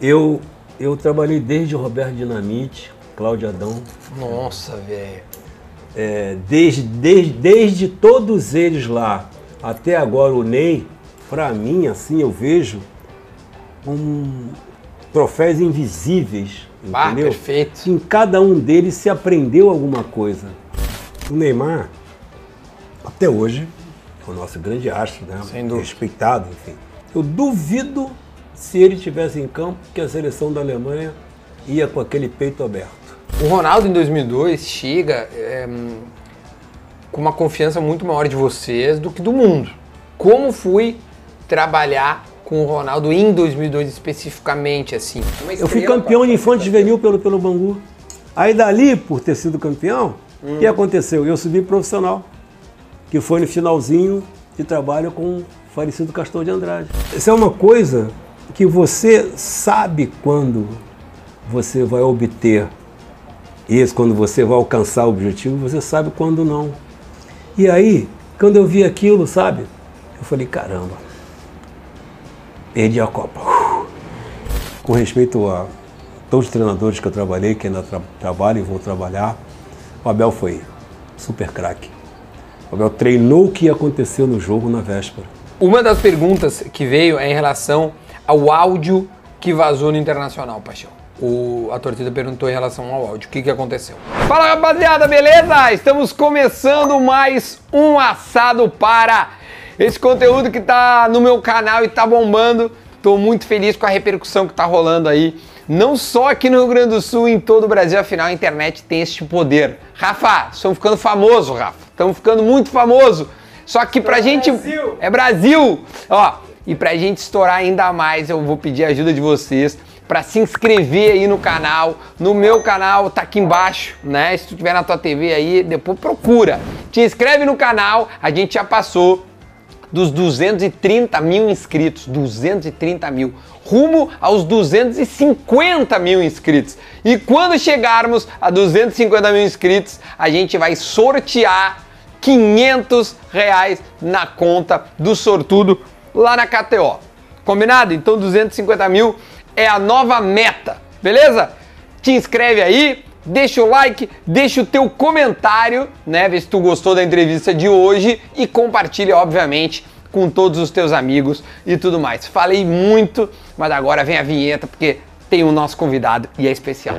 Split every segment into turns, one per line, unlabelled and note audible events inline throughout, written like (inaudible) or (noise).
Eu, eu trabalhei desde Roberto Dinamite, Cláudio Adão,
Nossa, velho.
é, desde, desde, desde todos eles lá até agora o Ney, pra mim, assim, eu vejo um troféus invisíveis,
Ah,
entendeu?
perfeito.
Em cada um deles se aprendeu alguma coisa. O Neymar, até hoje, é o nosso grande astro, né?
Sem dúvida.
Respeitado, enfim. Eu duvido se ele tivesse em campo que a seleção da Alemanha ia com aquele peito aberto.
O Ronaldo em 2002 chega é, hum, com uma confiança muito maior de vocês do que do mundo. Como fui trabalhar com o Ronaldo em 2002 especificamente, assim?
Eu fui campeão de infante juvenil pelo, pelo Bangu. Aí dali, por ter sido campeão, o que aconteceu? Eu subi profissional, que foi no finalzinho de trabalho com o falecido Castor de Andrade. Isso é uma coisa que você sabe quando você vai obter isso, quando você vai alcançar o objetivo, você sabe quando não. E aí, quando eu vi aquilo, sabe? Eu falei, caramba, perdi a Copa. Com respeito a todos os treinadores que eu trabalhei, que ainda tra trabalham e vou trabalhar, o Abel foi super craque. O Abel treinou o que aconteceu no jogo na véspera.
Uma das perguntas que veio é em relação ao áudio que vazou no Internacional, Paixão. O, a torcida perguntou em relação ao áudio. O que, que aconteceu? Fala rapaziada, beleza? Estamos começando mais um assado para esse conteúdo que tá no meu canal e tá bombando. Tô muito feliz com a repercussão que tá rolando aí. Não só aqui no Rio Grande do Sul, em todo o Brasil, afinal a internet tem este poder. Rafa, estamos ficando famoso, Rafa. Estamos ficando muito famoso. Só que pra gente.
Brasil.
É Brasil! Ó, e pra gente estourar ainda mais, eu vou pedir a ajuda de vocês pra se inscrever aí no canal. No meu canal, tá aqui embaixo, né? Se tu tiver na tua TV aí, depois procura. Te inscreve no canal, a gente já passou dos 230 mil inscritos. 230 mil. Rumo aos 250 mil inscritos. E quando chegarmos a 250 mil inscritos, a gente vai sortear 500 reais na conta do sortudo lá na KTO. Combinado? Então 250 mil é a nova meta, beleza? Te inscreve aí, deixa o like, deixa o teu comentário, né? Vê se tu gostou da entrevista de hoje e compartilha, obviamente, com todos os teus amigos e tudo mais. Falei muito, mas agora vem a vinheta porque tem o nosso convidado e é especial.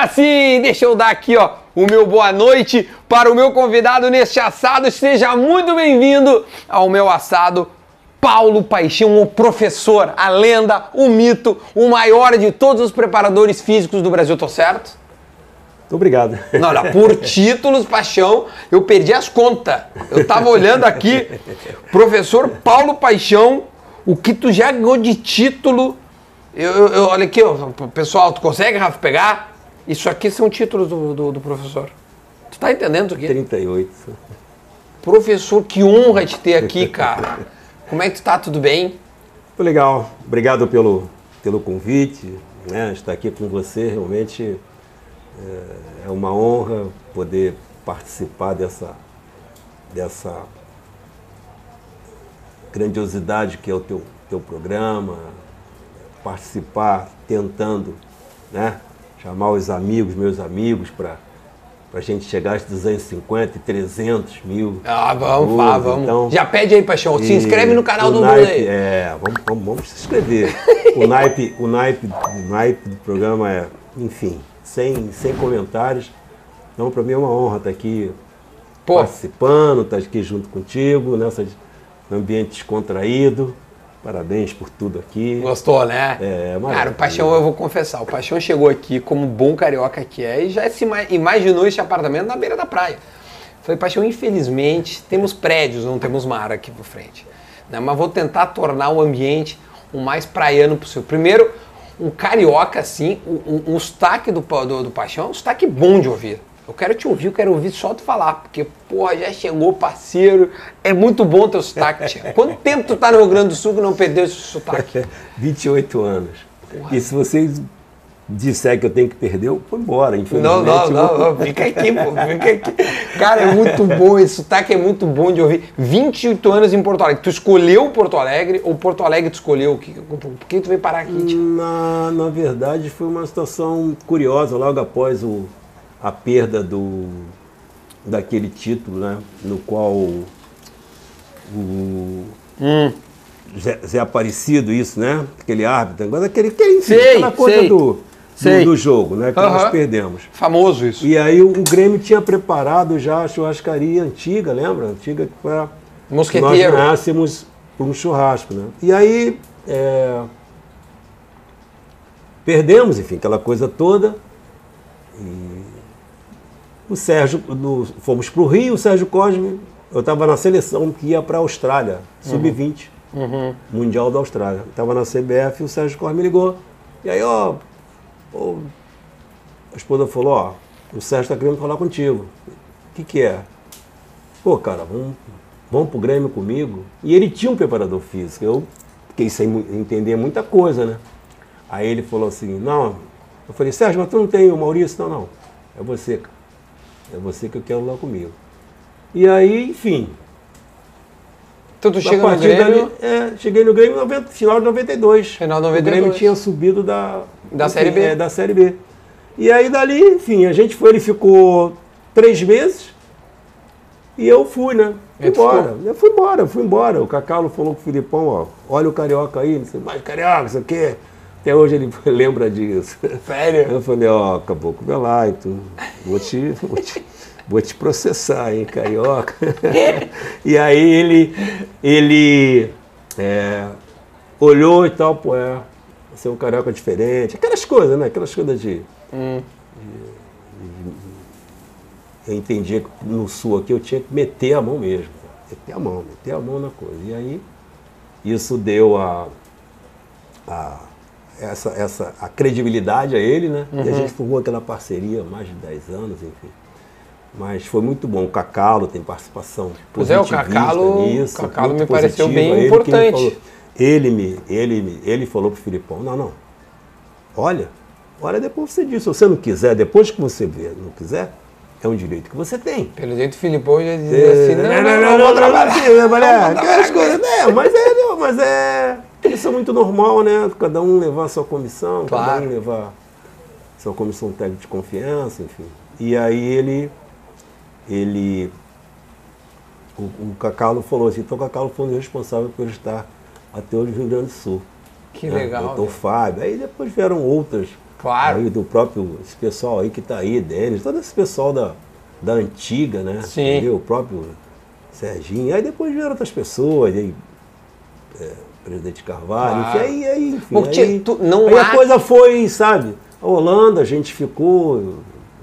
Agora sim, deixa eu dar aqui ó, o meu boa noite para o meu convidado neste assado. Seja muito bem-vindo ao meu assado, Paulo Paixão, o professor, a lenda, o mito, o maior de todos os preparadores físicos do Brasil, tô certo?
Muito obrigado.
Não, não, por (laughs) títulos, Paixão, eu perdi as contas. Eu tava olhando aqui, professor Paulo Paixão, o que tu já ganhou de título. Eu, eu- eu- olha aqui, pessoal, tu consegue, Rafa, pegar? Isso aqui são títulos do, do, do professor. Tu tá entendendo isso aqui?
38.
Professor, que honra te ter aqui, (laughs) cara. Como é que tu tá? Tudo bem?
Muito legal. Obrigado pelo, pelo convite. Né? Estar aqui com você realmente é, é uma honra poder participar dessa, dessa grandiosidade que é o teu, teu programa, participar tentando né? Chamar os amigos, meus amigos, para a gente chegar aos 250 e 300 mil.
Ah, vamos, vamos.
Então,
Já pede aí, Paixão. Se inscreve no canal do
naipe,
aí.
É, vamos, vamos, vamos se inscrever. o, naipe, o, naipe, o naipe do programa é, enfim, sem, sem comentários. Então, para mim é uma honra estar aqui
Pô,
participando, estar aqui junto contigo, nessa ambiente descontraído. Parabéns por tudo aqui.
Gostou, né?
É, maravilha.
Cara, o Paixão, eu vou confessar, o Paixão chegou aqui como bom carioca que é e já se ima- imaginou esse apartamento na beira da praia. Falei, Paixão, infelizmente, temos prédios, não temos mar aqui por frente. Né? Mas vou tentar tornar o ambiente o mais praiano possível. Primeiro, um carioca assim, um, um, um sotaque do, do, do Paixão é um sotaque bom de ouvir. Eu quero te ouvir, eu quero ouvir só tu falar, porque, porra, já chegou parceiro, é muito bom teu sotaque, tia. (laughs) Quanto tempo tu tá no Rio Grande do Sul que não perdeu esse sotaque? (laughs)
28 anos. E se vocês disser que eu tenho que perder, eu vou embora,
infelizmente. Não, não, não, não, fica aqui, pô, fica aqui. Cara, é muito (laughs) bom, esse sotaque é muito bom de ouvir. 28 anos em Porto Alegre. Tu escolheu Porto Alegre ou Porto Alegre te escolheu? Por que tu veio parar aqui, tio?
Na, na verdade, foi uma situação curiosa, logo após o, a perda do, daquele título, né, no qual o, hum. Zé, Zé Aparecido, isso, né? Aquele árbitro, aquele, aquele enfim, sei, aquela coisa sei. do do, do, jogo, né? Que nós perdemos.
Famoso isso.
E aí o, o, Grêmio tinha preparado já a churrascaria antiga, lembra? Antiga que para nós ganhássemos por um churrasco, né? E aí é, perdemos, enfim, aquela coisa toda. E o Sérgio, no, fomos para o Rio, o Sérgio Cosme, eu estava na seleção que ia para a Austrália, sub-20, uhum. Mundial da Austrália. Estava na CBF e o Sérgio Cosme me ligou. E aí, ó, Pô, a esposa falou, ó, o Sérgio está querendo falar contigo. O que, que é? Pô, cara, vamos, vamos pro Grêmio comigo. E ele tinha um preparador físico. Eu fiquei sem entender muita coisa, né? Aí ele falou assim, não. Eu falei, Sérgio, mas tu não tem o Maurício? Não, não. É você, cara. É você que eu quero lá comigo. E aí, enfim.
Então tu chega no Grêmio?
Dali, é, cheguei no Grêmio no final de 92.
Final de 92.
O Grêmio tinha subido da,
da Série B.
É, da Série B. E aí dali, enfim, a gente foi, ele ficou três meses e eu fui, né? Fui embora. Eu fui embora, fui embora. O Cacalo falou com o Filipão, ó, olha o carioca aí, não sei mais, carioca, isso aqui. Até hoje ele (laughs) lembra disso.
Sério?
Eu falei, ó, oh, caboclo, vai lá, vou te, (laughs) vou te, vou te processar, hein, carioca. (laughs) e aí ele, ele é, olhou e tal, pô, é, ser um carioca diferente, aquelas coisas, né? Aquelas coisas de. Hum. eu entendia que no sul aqui eu tinha que meter a mão mesmo. Meter a mão, meter a mão na coisa. E aí isso deu a, a essa, essa, a credibilidade a ele, né? Uhum. E a uhum. gente formou aquela parceria há mais de 10 anos, enfim. Mas foi muito bom. O Cacalo tem participação
Pois é, o Cacalo, nisso, o Cacalo me pareceu bem importante.
Ele me, ele me, ele falou pro Filipão, não, não. Olha, olha depois você disse, se você não quiser, depois que você vê, não quiser, é um direito que você tem.
Pelo jeito o Filipão já dizia é, assim, não, não, não, não, não vou trabalhar.
Aquelas coisas, né? Mas é, mas é. Isso é muito normal, né? Cada um levar a sua comissão, claro. cada um levar sua comissão técnica de confiança, enfim. E aí ele. Ele. O, o Cacalo falou assim, então o Cacalo foi o responsável por estar até o Rio Grande do Sul.
Que né? legal.
Então, Fábio. Aí depois vieram outras.
Claro.
Aí do próprio, esse pessoal aí que está aí, Denis, todo esse pessoal da, da antiga, né?
Sim. Entendeu?
O próprio Serginho. Aí depois vieram outras pessoas, aí, é, presidente Carvalho, claro. enfim, aí, aí, enfim, Porque aí, tu, não aí há... a coisa foi, sabe? A Holanda, a gente ficou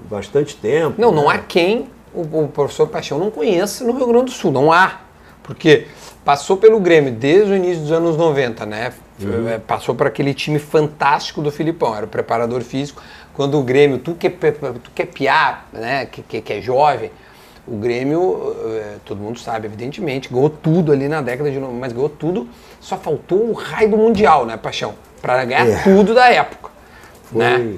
bastante tempo.
Não, né? não há quem o, o professor Paixão não conheça no Rio Grande do Sul, não há. Porque passou pelo Grêmio desde o início dos anos 90, né? Uhum. É, passou por aquele time fantástico do Filipão, era o preparador físico. Quando o Grêmio, tu que, é tu que é piar, né? Que, que, que é jovem, o Grêmio, é, todo mundo sabe, evidentemente, ganhou tudo ali na década de 90, mas ganhou tudo, só faltou o raio do Mundial, né, Paixão? Para ganhar é. tudo da época. Foi. Né?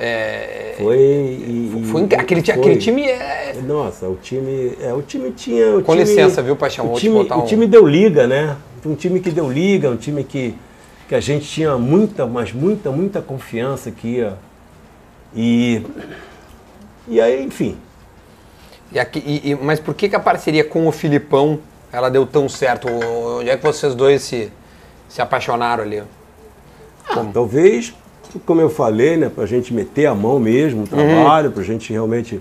É, foi e,
foi, aquele, foi. aquele time é...
Nossa, o time, é, o time tinha. O
Com
time,
licença, viu, Paixão?
O time, um... o time deu liga, né? Um time que deu liga, um time que, que a gente tinha muita, mas muita, muita confiança que ia. E, e aí, enfim.
E aqui, e, mas por que, que a parceria com o Filipão ela deu tão certo? Onde é que vocês dois se, se apaixonaram ali?
Ah, talvez como eu falei, né, para a gente meter a mão mesmo no trabalho, uhum. para a gente realmente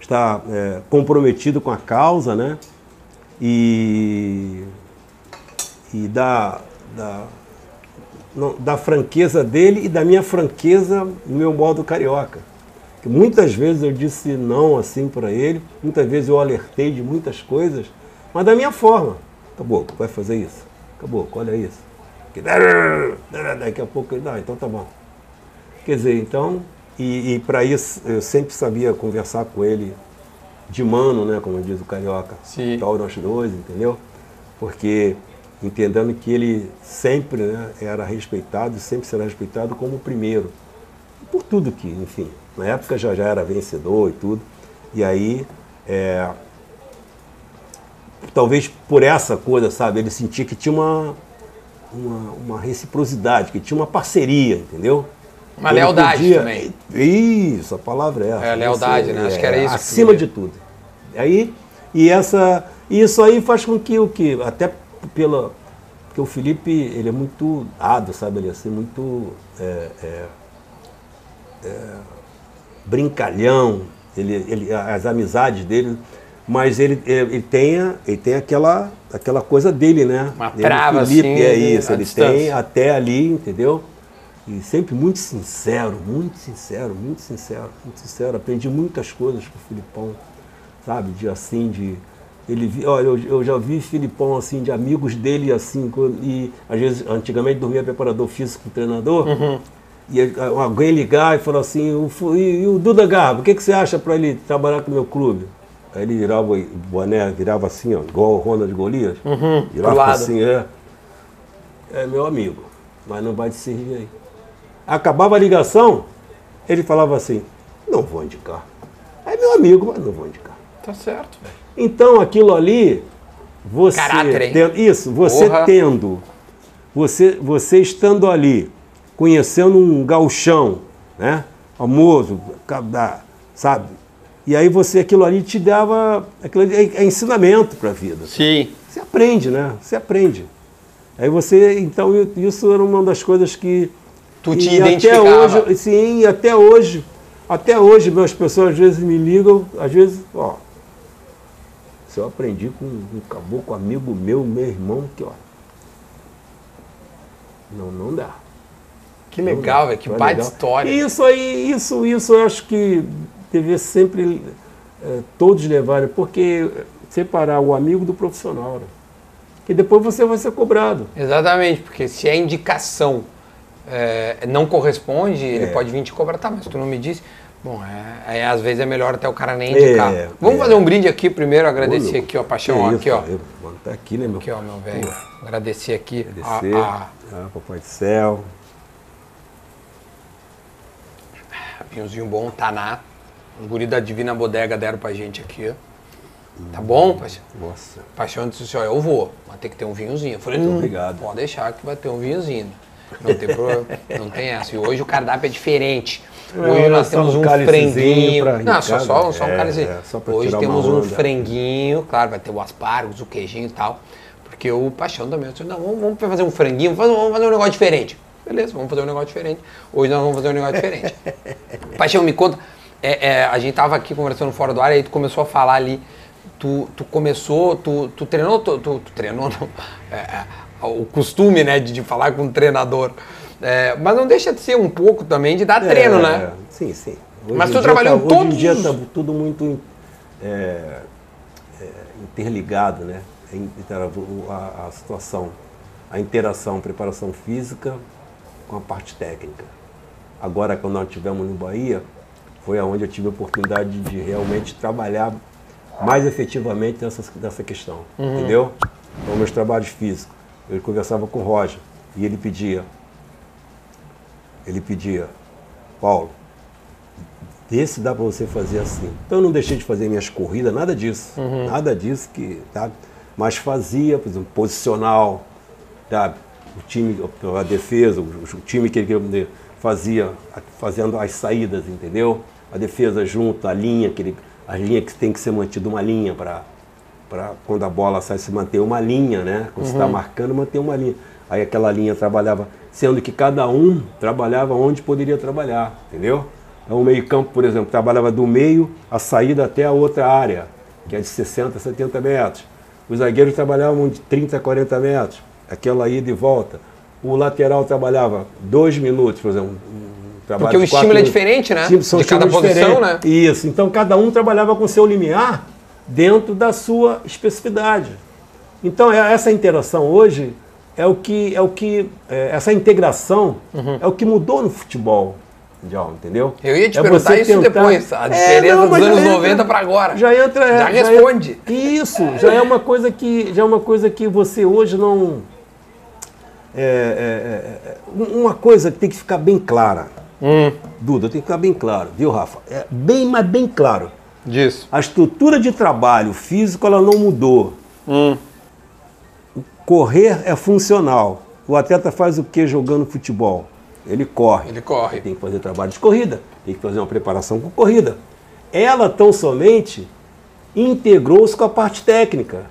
estar é, comprometido com a causa, né? E, e da, da, não, da franqueza dele e da minha franqueza no meu modo carioca. Muitas vezes eu disse não assim para ele, muitas vezes eu alertei de muitas coisas, mas da minha forma. Acabou, vai fazer isso. Acabou, olha isso. Daqui a pouco ele, ah, então tá bom. Quer dizer, então, e, e para isso eu sempre sabia conversar com ele de mano, né, como diz o carioca.
Sim.
Tal nós dois, entendeu? Porque entendendo que ele sempre né, era respeitado sempre será respeitado como o primeiro. Por tudo que, enfim, na época já, já era vencedor e tudo. E aí, é, talvez por essa coisa, sabe, ele sentia que tinha uma, uma, uma reciprocidade, que tinha uma parceria, entendeu?
Uma ele lealdade podia, também.
Isso, a palavra é essa.
É, lealdade, né? Acho que era isso.
Acima de tudo. Aí, e essa, isso aí faz com que o que, até pela, porque o Felipe, ele é muito dado, sabe, ele é assim, muito é, é, é, brincalhão, ele, ele, as amizades dele, mas ele, ele, tem, ele tem aquela, aquela coisa dele, né?
Uma trava,
ele, Felipe,
assim,
é isso, ele
distância.
tem até ali, entendeu? E sempre muito sincero, muito sincero, muito sincero, muito sincero. Aprendi muitas coisas com o Filipão, sabe? De assim, de. Ele, olha, eu, eu já vi Filipão assim, de amigos dele assim, e às vezes, antigamente dormia preparador físico treinador,
Uhum.
E alguém ligar e falar assim, o, e, e o Duda Garbo, o que, que você acha para ele trabalhar com o meu clube? Aí ele virava o boné, virava assim, ó, igual o Ronald Golias,
Uhum,
virava assim, é. É meu amigo, mas não vai te servir aí. Acabava a ligação, ele falava assim, não vou indicar. É meu amigo, mas não vou indicar.
Tá certo, velho.
Então aquilo ali, você
Caráter, hein?
tendo, isso, você
Porra.
tendo, você, você estando ali, conhecendo um gauchão, né, famoso, sabe? E aí você aquilo ali te dava, aquilo ali é, é ensinamento para a vida.
Sim.
Você aprende, né? Você aprende. Aí você, então isso era uma das coisas que
Tu te
e. Até hoje, sim, até hoje, até hoje, as pessoas às vezes me ligam, às vezes, ó, se eu aprendi com um caboclo amigo meu, meu irmão, que ó, não, não dá.
Que legal, velho. Que baita história.
E isso aí, isso, isso eu acho que deveria sempre eh, todos levarem, porque separar o amigo do profissional, né? Que depois você vai ser cobrado.
Exatamente, porque se a indicação é, não corresponde, ele
É.
pode vir te cobrar. Tá, mas tu não me disse. Bom, é, é, às vezes é melhor até o cara nem indicar.
É,
Vamos
é.
fazer um brinde aqui primeiro, agradecer
Ô,
aqui, ó, Paixão, ó,
que
aqui,
isso,
ó.
eu- tá aqui, né, meu?
Aqui, ó, meu velho. Agradecer aqui
Agradecer.
a,
Ah, Papai do Céu.
A vinhozinho bom, Taná. Os guri da Divina Bodega deram pra gente aqui. Tá bom, Paixão?
Nossa.
Paixão disse assim, ó, eu vou, mas tem que ter um vinhozinho. Eu falei, não,
obrigado.
pode deixar que vai ter um vinhozinho. Não tem problema, (laughs) não tem essa. E hoje o cardápio é diferente. Hoje
É,
nós temos
um
um franguinho. Não, só, só, só um
É,
cálicezinho.
é,
Hoje temos um franguinho, claro, vai ter o aspargos, o queijinho e tal. Porque o Paixão também, eu disse, não, vamos, vamos fazer um franguinho, vamos fazer um negócio diferente. Beleza, vamos fazer um negócio diferente. Hoje nós vamos fazer um negócio diferente. (laughs) Paixão, me conta, é, é, a gente tava aqui conversando fora do ar, aí tu começou a falar ali, tu, tu começou, tu, tu treinou, tu, tu, tu treinou, não, (laughs) é, é, o costume, né, de, de falar com o treinador. É, mas não deixa de ser um pouco também de dar treino,
É,
né?
Sim, sim. Hoje
Mas tu trabalhou
tá,
todos
Hoje em dia está tudo muito interligado, né? A, a situação, a interação, preparação física com a parte técnica. Agora, quando nós estivemos no Bahia, foi aonde eu tive a oportunidade de realmente trabalhar mais efetivamente nessa, nessa questão,
Uhum.
entendeu? Então, meus trabalhos físicos, eu conversava com o Roger e ele pedia, ele pedia, Paulo, vê se dá para você fazer assim. Então eu não deixei de fazer minhas corridas, nada disso, nada disso que, tá? Mas fazia, por exemplo, posicional, sabe? O time, a defesa, o, time que ele fazia, fazendo as saídas, entendeu? A defesa junto, a linha, que ele, a linha que tem que ser mantida uma linha para para quando a bola sai se manter uma linha, né? Quando você está marcando, manter uma linha. Aí aquela linha trabalhava, sendo que cada um trabalhava onde poderia trabalhar, entendeu? Então o meio-campo, por exemplo, trabalhava do meio a saída até a outra área, que é de 60, 70 metros. Os zagueiros trabalhavam de 30 a 40 metros, aquela ida e volta. O lateral trabalhava dois minutos, por exemplo. um trabalho
Porque o estímulo é diferente, né?
São
De cada posição,
diferentes.
né?
Isso, então cada um trabalhava com seu limiar dentro da sua especificidade. Então é- essa interação hoje é o que é o que é, essa integração
Uhum.
é o que mudou no futebol. mundial, entendeu?
Eu ia te
É
perguntar isso
tentar-
depois, a
É,
diferença
não,
dos
já
anos
entra-
90 para agora.
Já entra. é,
Já
é-
responde.
isso, já é uma coisa que já é uma coisa que você hoje não é, é, é, é, uma coisa que tem que ficar bem clara.
Hum,
Duda, tem que ficar bem claro, viu, Rafa? É bem, mas bem claro.
disso.
A estrutura de trabalho físico ela não mudou.
Hum,
Correr é funcional. O atleta faz o que jogando futebol? Ele corre.
ele corre.
Tem que fazer trabalho de corrida, tem que fazer uma preparação com corrida. Ela tão somente integrou-se com a parte técnica.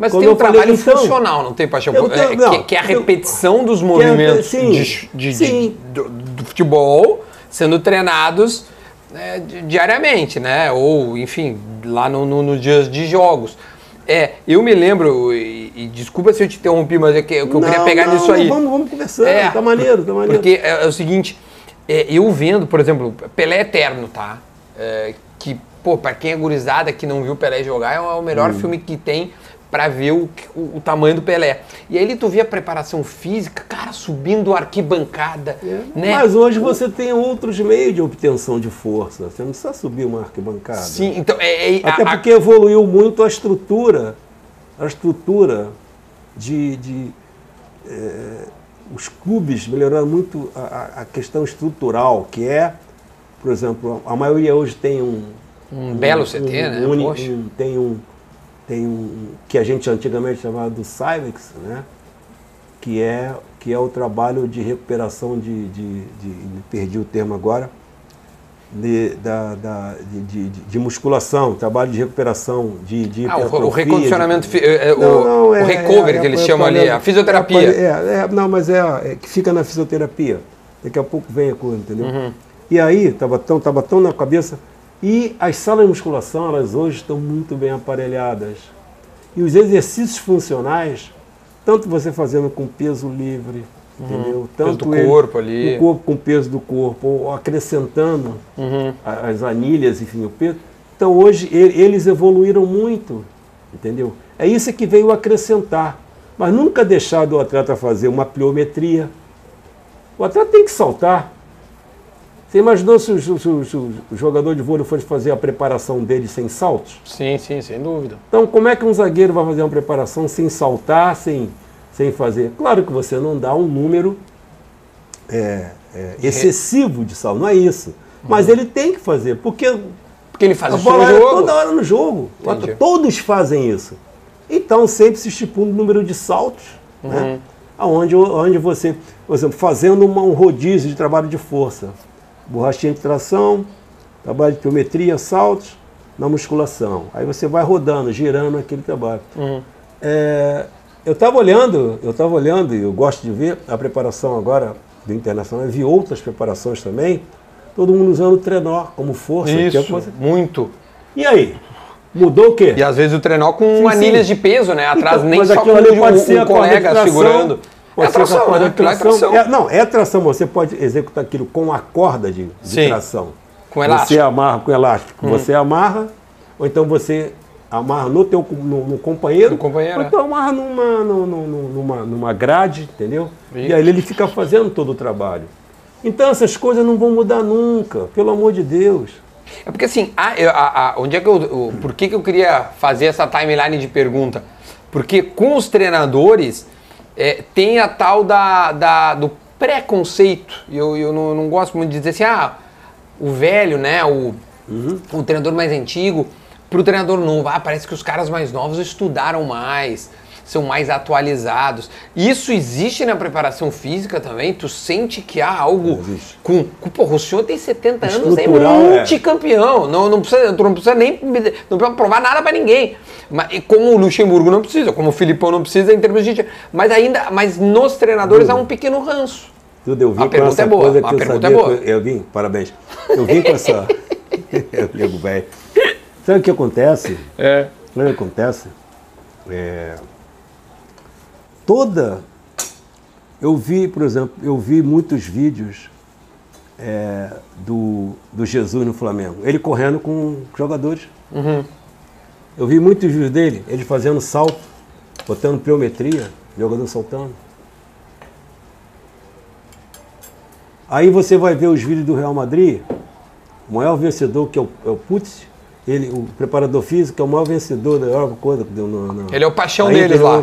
Mas
Como
tem um
eu
trabalho funcional, não tem, Paixão?
eu tenho-
É,
não,
que, que é a
eu-
repetição dos
que é-
movimentos
sim,
de, de- de-
sim.
do, do futebol sendo treinados né, di- diariamente, né? Ou, enfim, lá no, no- nos dias de jogos. É, eu me lembro, e, e desculpa se eu te interrompi, mas é que, é que eu queria
Não,
pegar
não,
nisso aí.
Vamos, vamos conversando,
É,
tá maneiro, tá maneiro.
Porque é, é o seguinte, é, eu vendo, por exemplo, Pelé Eterno, tá? É, que, pô, pra quem é gurizada que não viu Pelé jogar, é o
Hum.
melhor filme que tem pra ver o, o, o tamanho do Pelé. E aí tu vê a preparação física, cara, subindo a arquibancada, né?
Mas hoje você tem outros meios de obtenção de força. Você não precisa subir uma arquibancada.
Sim, então, é, é-
Até
a- a-
porque evoluiu muito a estrutura, a estrutura de. de, eh, os clubes melhoraram muito a, a- a questão estrutural, que é, por exemplo, a maioria hoje tem um.
Um belo CT, né?
uni-
Poxa.
um- tem um. Tem um. que a gente antigamente chamava do Cyvex, né? Que é, que é o trabalho de recuperação de, de, de- perdi o termo agora, de, da, da- de, de- de- de musculação, trabalho de recuperação, de, de
ah, o, o recondicionamento,
de-
é, é, o,
Não, não,
o
é-
recovery
é-
que eles
é-
chamam
é-
ali,
é-
a fisioterapia.
É, é, não, mas é, é que fica na fisioterapia. Daqui a pouco vem a coisa, entendeu?
Uhum.
E aí, tava tão, tava tão na cabeça. E as salas de musculação, elas hoje estão muito bem aparelhadas. E os exercícios funcionais, tanto você fazendo com peso livre, entendeu?
Uhum. Peso
Tanto
do
ele-
corpo ali.
O corpo com peso do corpo, ou acrescentando
Uhum.
as anilhas, enfim, o peso. Então hoje eles evoluíram muito, entendeu? É isso que veio acrescentar. Mas nunca deixar do atleta fazer uma pliometria. O atleta tem que saltar. Você imaginou se o, se o- se o- se o jogador de vôlei fosse fazer a preparação dele sem saltos?
Sim, sim, sem dúvida.
Então, como é que um zagueiro vai fazer uma preparação sem saltar, sem, sem fazer? Claro que você não dá um número é, é, excessivo de salto, não é isso. Mas ele tem que fazer, porque
Porque ele faz
a bola é
jogo.
toda hora no jogo.
Entendi.
Todos fazem isso. Então, sempre se estipula o número de saltos, né? Onde, onde você, por exemplo, fazendo uma- um rodízio de trabalho de força. Borrachinha de tração, trabalho de pliometria, saltos, na musculação. Aí você vai rodando, girando aquele trabalho. É, eu estava olhando, eu estava olhando, e eu gosto de ver a preparação agora do Internacional, eu vi outras preparações também, todo mundo usando o trenó como força. é
Isso,
você-
muito.
E aí? Mudou o quê?
E às vezes o trenó com
Sim,
anilhas
sim.
de peso, né? Atrás
Então,
nem
mas
só com
ali pode ser corda de
colega segurando. É
a
tração,
corda
né? é
tração.
tração.
É, não, é tração, você pode executar aquilo com a corda de, de
Sim.
tração.
Com elástico.
Você amarra com elástico. Você amarra, ou então você amarra no teu no, no companheiro.
No companheiro,
Ou
é.
então amarra numa, no- numa, numa grade, entendeu?
Isso.
E aí ele fica fazendo todo o trabalho. Então essas coisas não vão mudar nunca, pelo amor de Deus.
É porque assim, a- a- a- onde é que eu, o- por que, que eu queria fazer essa timeline de pergunta? Porque com os treinadores é, tem a tal da, da- do preconceito. E Eu, eu não, não gosto muito de dizer assim, ah, o velho, né, o, o treinador mais antigo, pro treinador novo, ah, parece que os caras mais novos estudaram mais, são mais atualizados. Isso existe na preparação física também? Tu sente que há algo com, com porra, o senhor tem 70 anos, é
é.
multicampeão. Não, não, precisa, tu não precisa nem não precisa provar nada pra ninguém. Mas, e como o Luxemburgo não precisa, como o Filipão não precisa em termos de. Mas ainda, mas nos treinadores há um pequeno ranço.
Tudo eu vim
A
com
pergunta
essa
é boa,
coisa
a
que eu
pergunta
sabia
é boa.
eu, eu vim, parabéns. Eu vim com essa. (laughs) eu ligo velho. Sabe o que acontece?
É.
Sabe o que acontece? É, toda. Eu vi, por exemplo, eu vi muitos vídeos é, do, do Jesus no Flamengo. Ele correndo com jogadores.
Uhum.
Eu vi muitos vídeos dele, ele fazendo salto, botando pliometria, jogador saltando. Aí você vai ver os vídeos do Real Madrid, o maior vencedor que é o, é o Putz, ele, o preparador físico é o maior vencedor da Europa, coisa que deu no, no,
Ele é o paixão deles lá.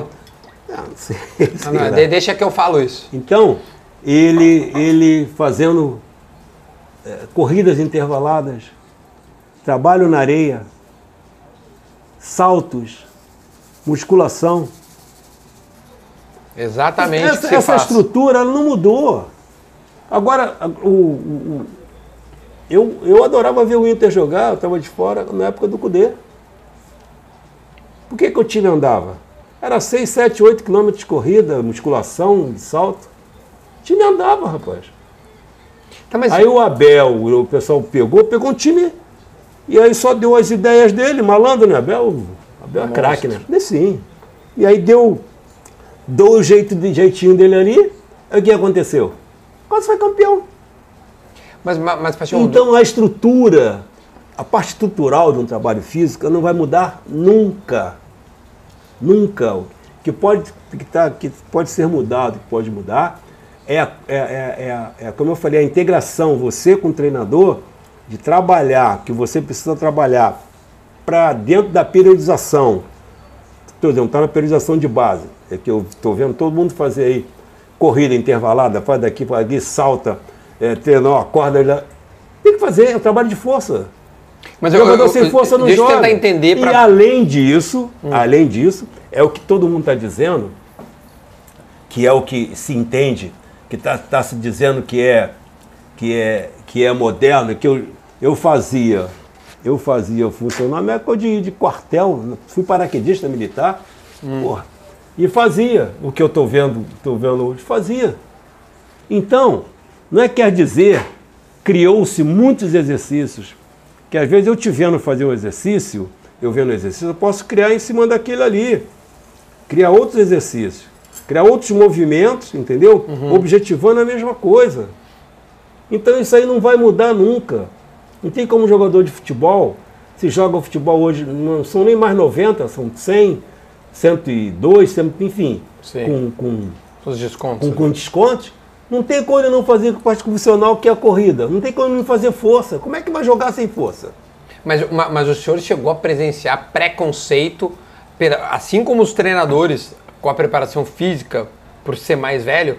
Não, não (laughs) sei,
não, não, deixa que eu falo isso.
Então, ele, ele fazendo é, corridas intervaladas, trabalho na areia, saltos, musculação.
Exatamente.
Essa, essa estrutura não mudou. Agora, o, o, eu, eu adorava ver o Inter jogar, eu estava de fora na época do Cudê. Por que, que o time andava? Era 6, 7, 8 quilômetros de corrida, musculação, salto. O time andava, rapaz. Tá, mas... Aí o Abel, o pessoal pegou, pegou um time e aí só deu as ideias dele, malandro, né? Abel, Abel é craque, né? E sim. E aí deu, deu o jeito de jeitinho dele ali. O que aconteceu? Quase foi campeão.
Mas, mas,
Então a estrutura, a parte estrutural de um trabalho físico não vai mudar nunca. Nunca. Que pode, que, tá, que pode ser mudado, que pode mudar, é, é, é, é, como eu falei, a integração, você com o treinador, de trabalhar, que você precisa trabalhar para dentro da periodização. Estou dizendo, está na periodização de base. É que eu estou vendo todo mundo fazer aí corrida intervalada, faz daqui, faz aqui, salta, é, treino, acorda. Tem que fazer, é um trabalho de força.
Mas o jogador sem força não deixa joga. Eu tentar entender.
Pra... E além disso, hum. além disso, é o que todo mundo está dizendo, que é o que se entende, que está tá se dizendo que é, que é, que é moderno, que eu, eu fazia, eu fazia funcionar na época de, de quartel, fui paraquedista militar, hum. porra, e fazia o que eu estou vendo, tô vendo hoje, fazia. Então, não é quer dizer, criou-se muitos exercícios, que às vezes eu te vendo fazer um exercício, eu vendo o exercício, eu posso criar em cima daquele ali, criar outros exercícios, criar outros movimentos, entendeu? Uhum. Objetivando a mesma coisa. Então isso aí não vai mudar nunca. Não tem como jogador de futebol, se joga futebol hoje, não são nem mais 90, são 100, 102, 100, enfim, Sim. com, com,
os descontos.
Com, com descontos. Não tem como ele não fazer com parte convencional que é a corrida. Não tem como ele não fazer força. Como é que vai jogar sem força?
Mas, mas o senhor chegou a presenciar preconceito, assim como os treinadores com a preparação física, por ser mais velho?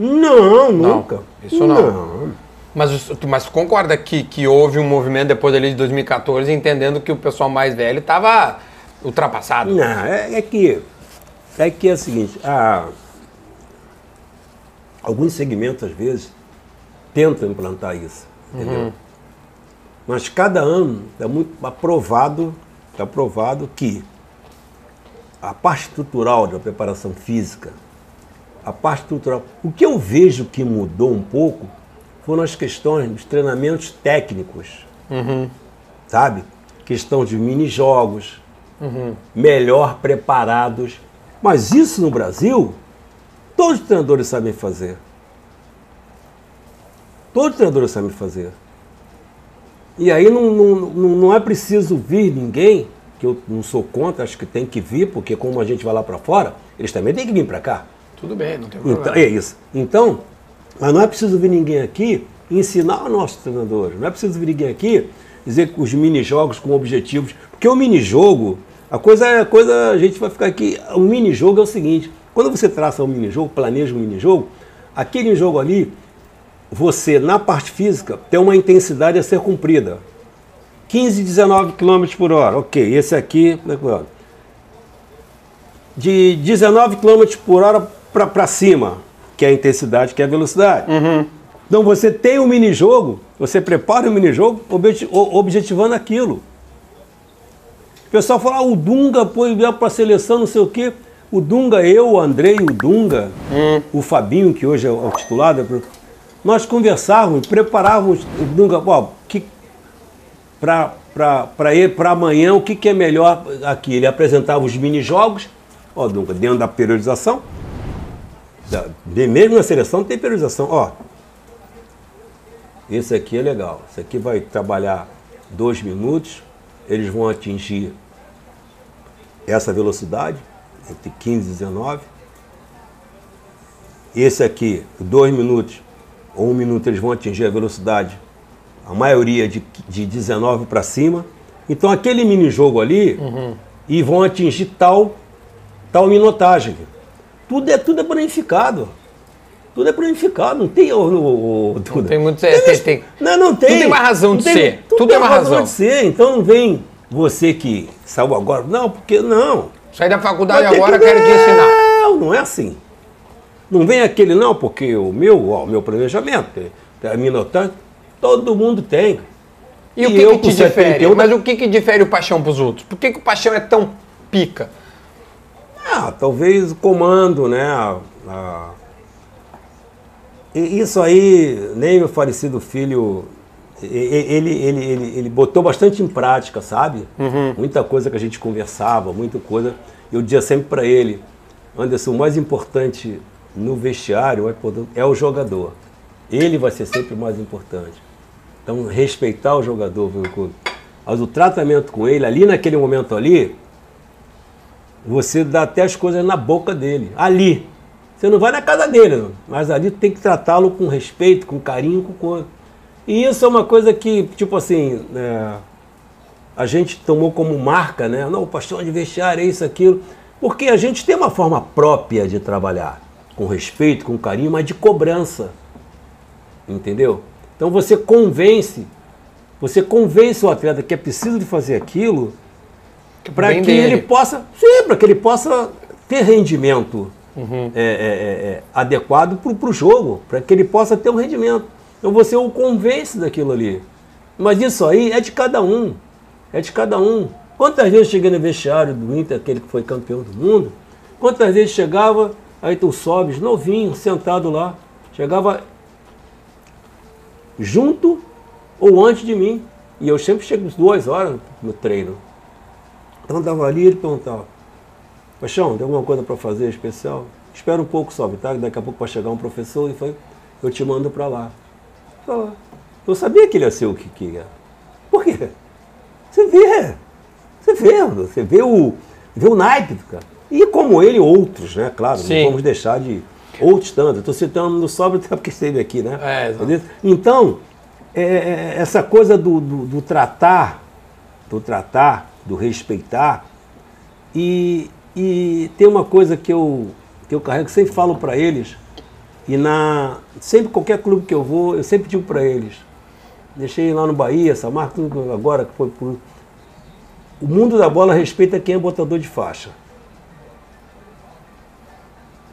Não, nunca. Não,
isso não. não. Mas, mas concorda que, que houve um movimento depois ali de 2014 entendendo que o pessoal mais velho estava ultrapassado?
Não, é, é, que é que é o seguinte, a, alguns segmentos às vezes tentam implantar isso, entendeu? Uhum. Mas cada ano é muito aprovado, é aprovado que a parte estrutural da preparação física, a parte estrutural, o que eu vejo que mudou um pouco foram as questões dos treinamentos técnicos, uhum. sabe? Questão de mini-jogos, uhum. melhor preparados. Mas isso no Brasil, todos os treinadores sabem fazer. Todos os treinadores sabem fazer. E aí não, não, não é preciso vir ninguém, que eu não sou contra, acho que tem que vir, porque como a gente vai lá para fora, eles também têm que vir para cá.
Tudo bem, não tem
então, problema. Então, é isso. Então, mas não é preciso vir ninguém aqui ensinar os nossos treinadores. Não é preciso vir ninguém aqui dizer que os mini-jogos com objetivos. Porque o mini-jogo, a coisa é a coisa, a gente vai ficar aqui. O mini-jogo é o seguinte: quando você traça um mini-jogo, planeja um mini-jogo, aquele jogo ali, você, na parte física, tem uma intensidade a ser cumprida. 15, 19 km por hora. Ok, esse aqui. Né, De 19 km por hora para cima que é a intensidade, que é a velocidade. Uhum. Então você tem um mini-jogo, você prepara um mini-jogo objetivando aquilo. O pessoal fala, ah, o Dunga põe para a seleção, não sei o quê. O Dunga, eu, o Andrei, o Dunga, uhum. o Fabinho, que hoje é o titular, nós conversávamos, preparávamos o Dunga, para amanhã, o que, que é melhor aqui? Ele apresentava os mini-jogos, ó, Dunga, dentro da periodização, mesmo na seleção tem periodização. Ó, esse aqui é legal. Esse aqui vai trabalhar dois minutos. Eles vão atingir essa velocidade, entre 15 e 19. esse aqui, dois minutos ou um minuto, eles vão atingir a velocidade, a maioria de, de 19 para cima. Então aquele mini jogo ali, e vão atingir tal, tal minutagem. Tudo é, tudo é planificado. Tudo é planificado, não tem o, o, o- tudo.
tem muito- é, tem- tem-
não, não tem.
tudo tem uma razão de
Não
ser,
Tudo,
tudo
tem
tem uma
razão
razão.
de ser. Então não vem você que saiu agora. Não, porque não.
Sai da faculdade
ter
agora,
que-
quero te ensinar.
Não, não é assim. Não vem aquele, não, porque o meu, ó, o meu planejamento, é a minutagem, todo mundo tem.
E, o
E
que,
eu
que te
com 71
difere? Mas o que, que difere o paixão pros outros? Por que, que o paixão é tão pica?
Ah, talvez o comando, né? a- a- E Isso aí, nem meu falecido filho, ele, ele, ele, ele botou bastante em prática, sabe? Muita coisa que a gente conversava, muita coisa. Eu dizia sempre para ele, Anderson, o mais importante no vestiário é é o jogador. Ele vai ser sempre o mais importante. Então, respeitar o jogador. viu? Mas o tratamento com ele, ali naquele momento ali, você dá até as coisas na boca dele, ali. Você não vai na casa dele, mas ali tem que tratá-lo com respeito, com carinho, com coisa. E isso é uma coisa que, tipo assim, é, a gente tomou como marca, né? Não, o paixão de vestiário é isso, aquilo. Porque a gente tem uma forma própria de trabalhar, com respeito, com carinho, mas de cobrança. Entendeu? Então você convence, você convence o atleta que é preciso de fazer aquilo para que
dele.
ele possa, sim, para que ele possa ter rendimento
Uhum.
é, é, é, é, adequado para o jogo, para que ele possa ter um rendimento. Então você o convence daquilo ali. Mas isso aí é de cada um. É de cada um. Quantas vezes eu cheguei no vestiário do Inter, aquele que foi campeão do mundo? Quantas vezes chegava, aí tu sobes, novinho, sentado lá. Chegava junto ou antes de mim. E eu sempre chego duas horas no treino. Então tava ali ele perguntava, Paixão, tem alguma coisa para fazer especial? Espera um pouco, sobe, tá? Daqui a pouco vai chegar um professor e foi, eu te mando para lá. Eu sabia que ele ia ser o que, que ia. Por quê? Você vê. Você vê, você vê o, vê o naipe do cara. E como ele, outros, né? Claro,
Sim.
não vamos deixar de. Outros tantos. Estou citando no sobra até porque esteve aqui, né?
É, exato.
Então, é, é, essa coisa do, do, do tratar, do tratar, do respeitar, e, e tem uma coisa que eu, que eu carrego, sempre falo para eles, e na sempre qualquer clube que eu vou, eu sempre digo para eles, deixei lá no Bahia, tudo agora que foi por. O mundo da bola respeita quem é botador de faixa.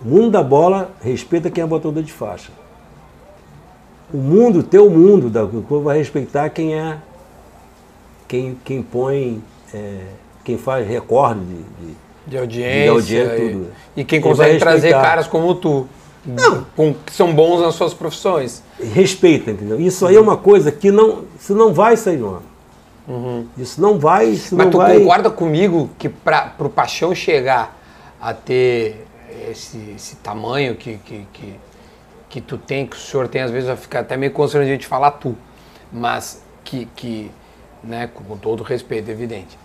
O mundo da bola respeita quem é botador de faixa. O mundo, teu mundo da vai respeitar quem é quem, quem põe, é, quem faz recorde de, de-
De audiência.
De audiência,
e-
tudo.
E, quem consegue
vai
trazer caras como tu. Com, que são bons nas suas profissões.
respeita, entendeu? Isso aí é uma coisa que não, isso não vai sair no ano. Isso não vai, isso
Uhum. Mas
não
tu
vai.
concorda comigo que para o Paixão chegar a ter esse, esse tamanho que, que, que, que tu tem, que o senhor tem, às vezes vai ficar até meio constrangido de falar tu, mas que, que né, com todo respeito, evidente,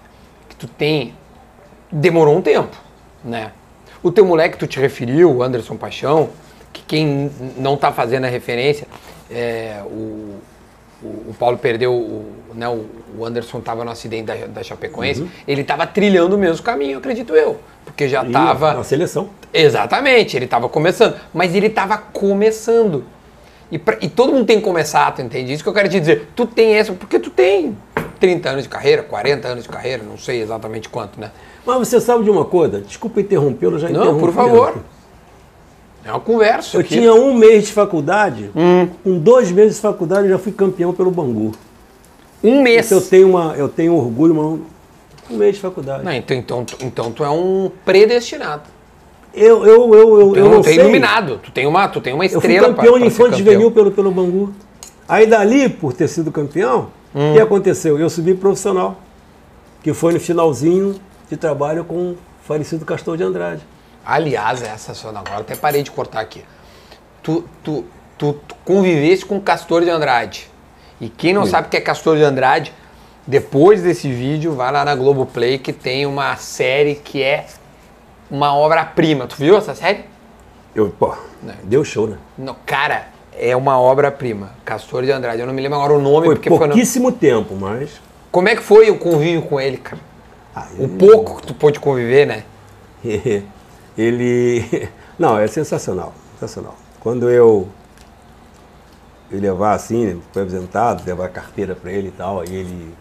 que tu tem, demorou um tempo, né? O teu moleque que tu te referiu, o Anderson Paixão, que quem não tá fazendo a referência, é, o, o, o Paulo perdeu, o, né, o, Anderson estava no acidente da, da Chapecoense, ele estava trilhando o mesmo caminho, acredito eu. Porque já estava.
Na seleção.
Exatamente, ele estava começando. Mas ele estava começando. E, pra- e todo mundo tem que começar, tu entende? Isso que eu quero te dizer. Tu tem essa, porque tu tem 30 anos de carreira, 40 anos de carreira, não sei exatamente quanto, né?
Mas você sabe de uma coisa? Desculpa interrompê-lo, já
Não,
interrompi.
por favor. É uma conversa.
Eu
aqui.
tinha um mês de faculdade,
Hum.
com dois meses de faculdade eu já fui campeão pelo Bangu.
um mês.
Isso eu tenho, uma, eu tenho orgulho, mas um mês de faculdade.
Não, então, então, tu- então tu é um predestinado.
Eu, eu, eu, eu,
Tu,
eu
não
não
tem
sei.
iluminado. Tu tem uma, tu tem uma
Eu fui
estrela pra-
campeão
pra
de infante
campeão.
juvenil pelo, pelo Bangu. Aí dali, por ter sido campeão,
Hum.
o que aconteceu? Eu subi profissional, que foi no finalzinho de trabalho com o falecido Castor de Andrade.
Aliás, essa só agora até parei de cortar aqui. Tu, tu, tu, tu convivesse com Castor de Andrade. E quem não sabe o que é Castor de Andrade, depois desse vídeo, vai lá na Globoplay que tem uma série que é uma obra-prima. Tu viu essa série?
Eu, pô, deu show, né?
Não, cara, é uma obra-prima. Castor de Andrade. Eu não me lembro agora o nome,
Foi
porque foi. no-
pouquíssimo tempo, mas.
Como é que foi o convívio com ele, cara?
Ah,
O pouco que tu pôde conviver, né? (laughs)
ele. (laughs) Não, é sensacional. Sensacional. Quando eu. Eu levar assim, foi apresentado, levar a carteira pra ele e tal, aí ele,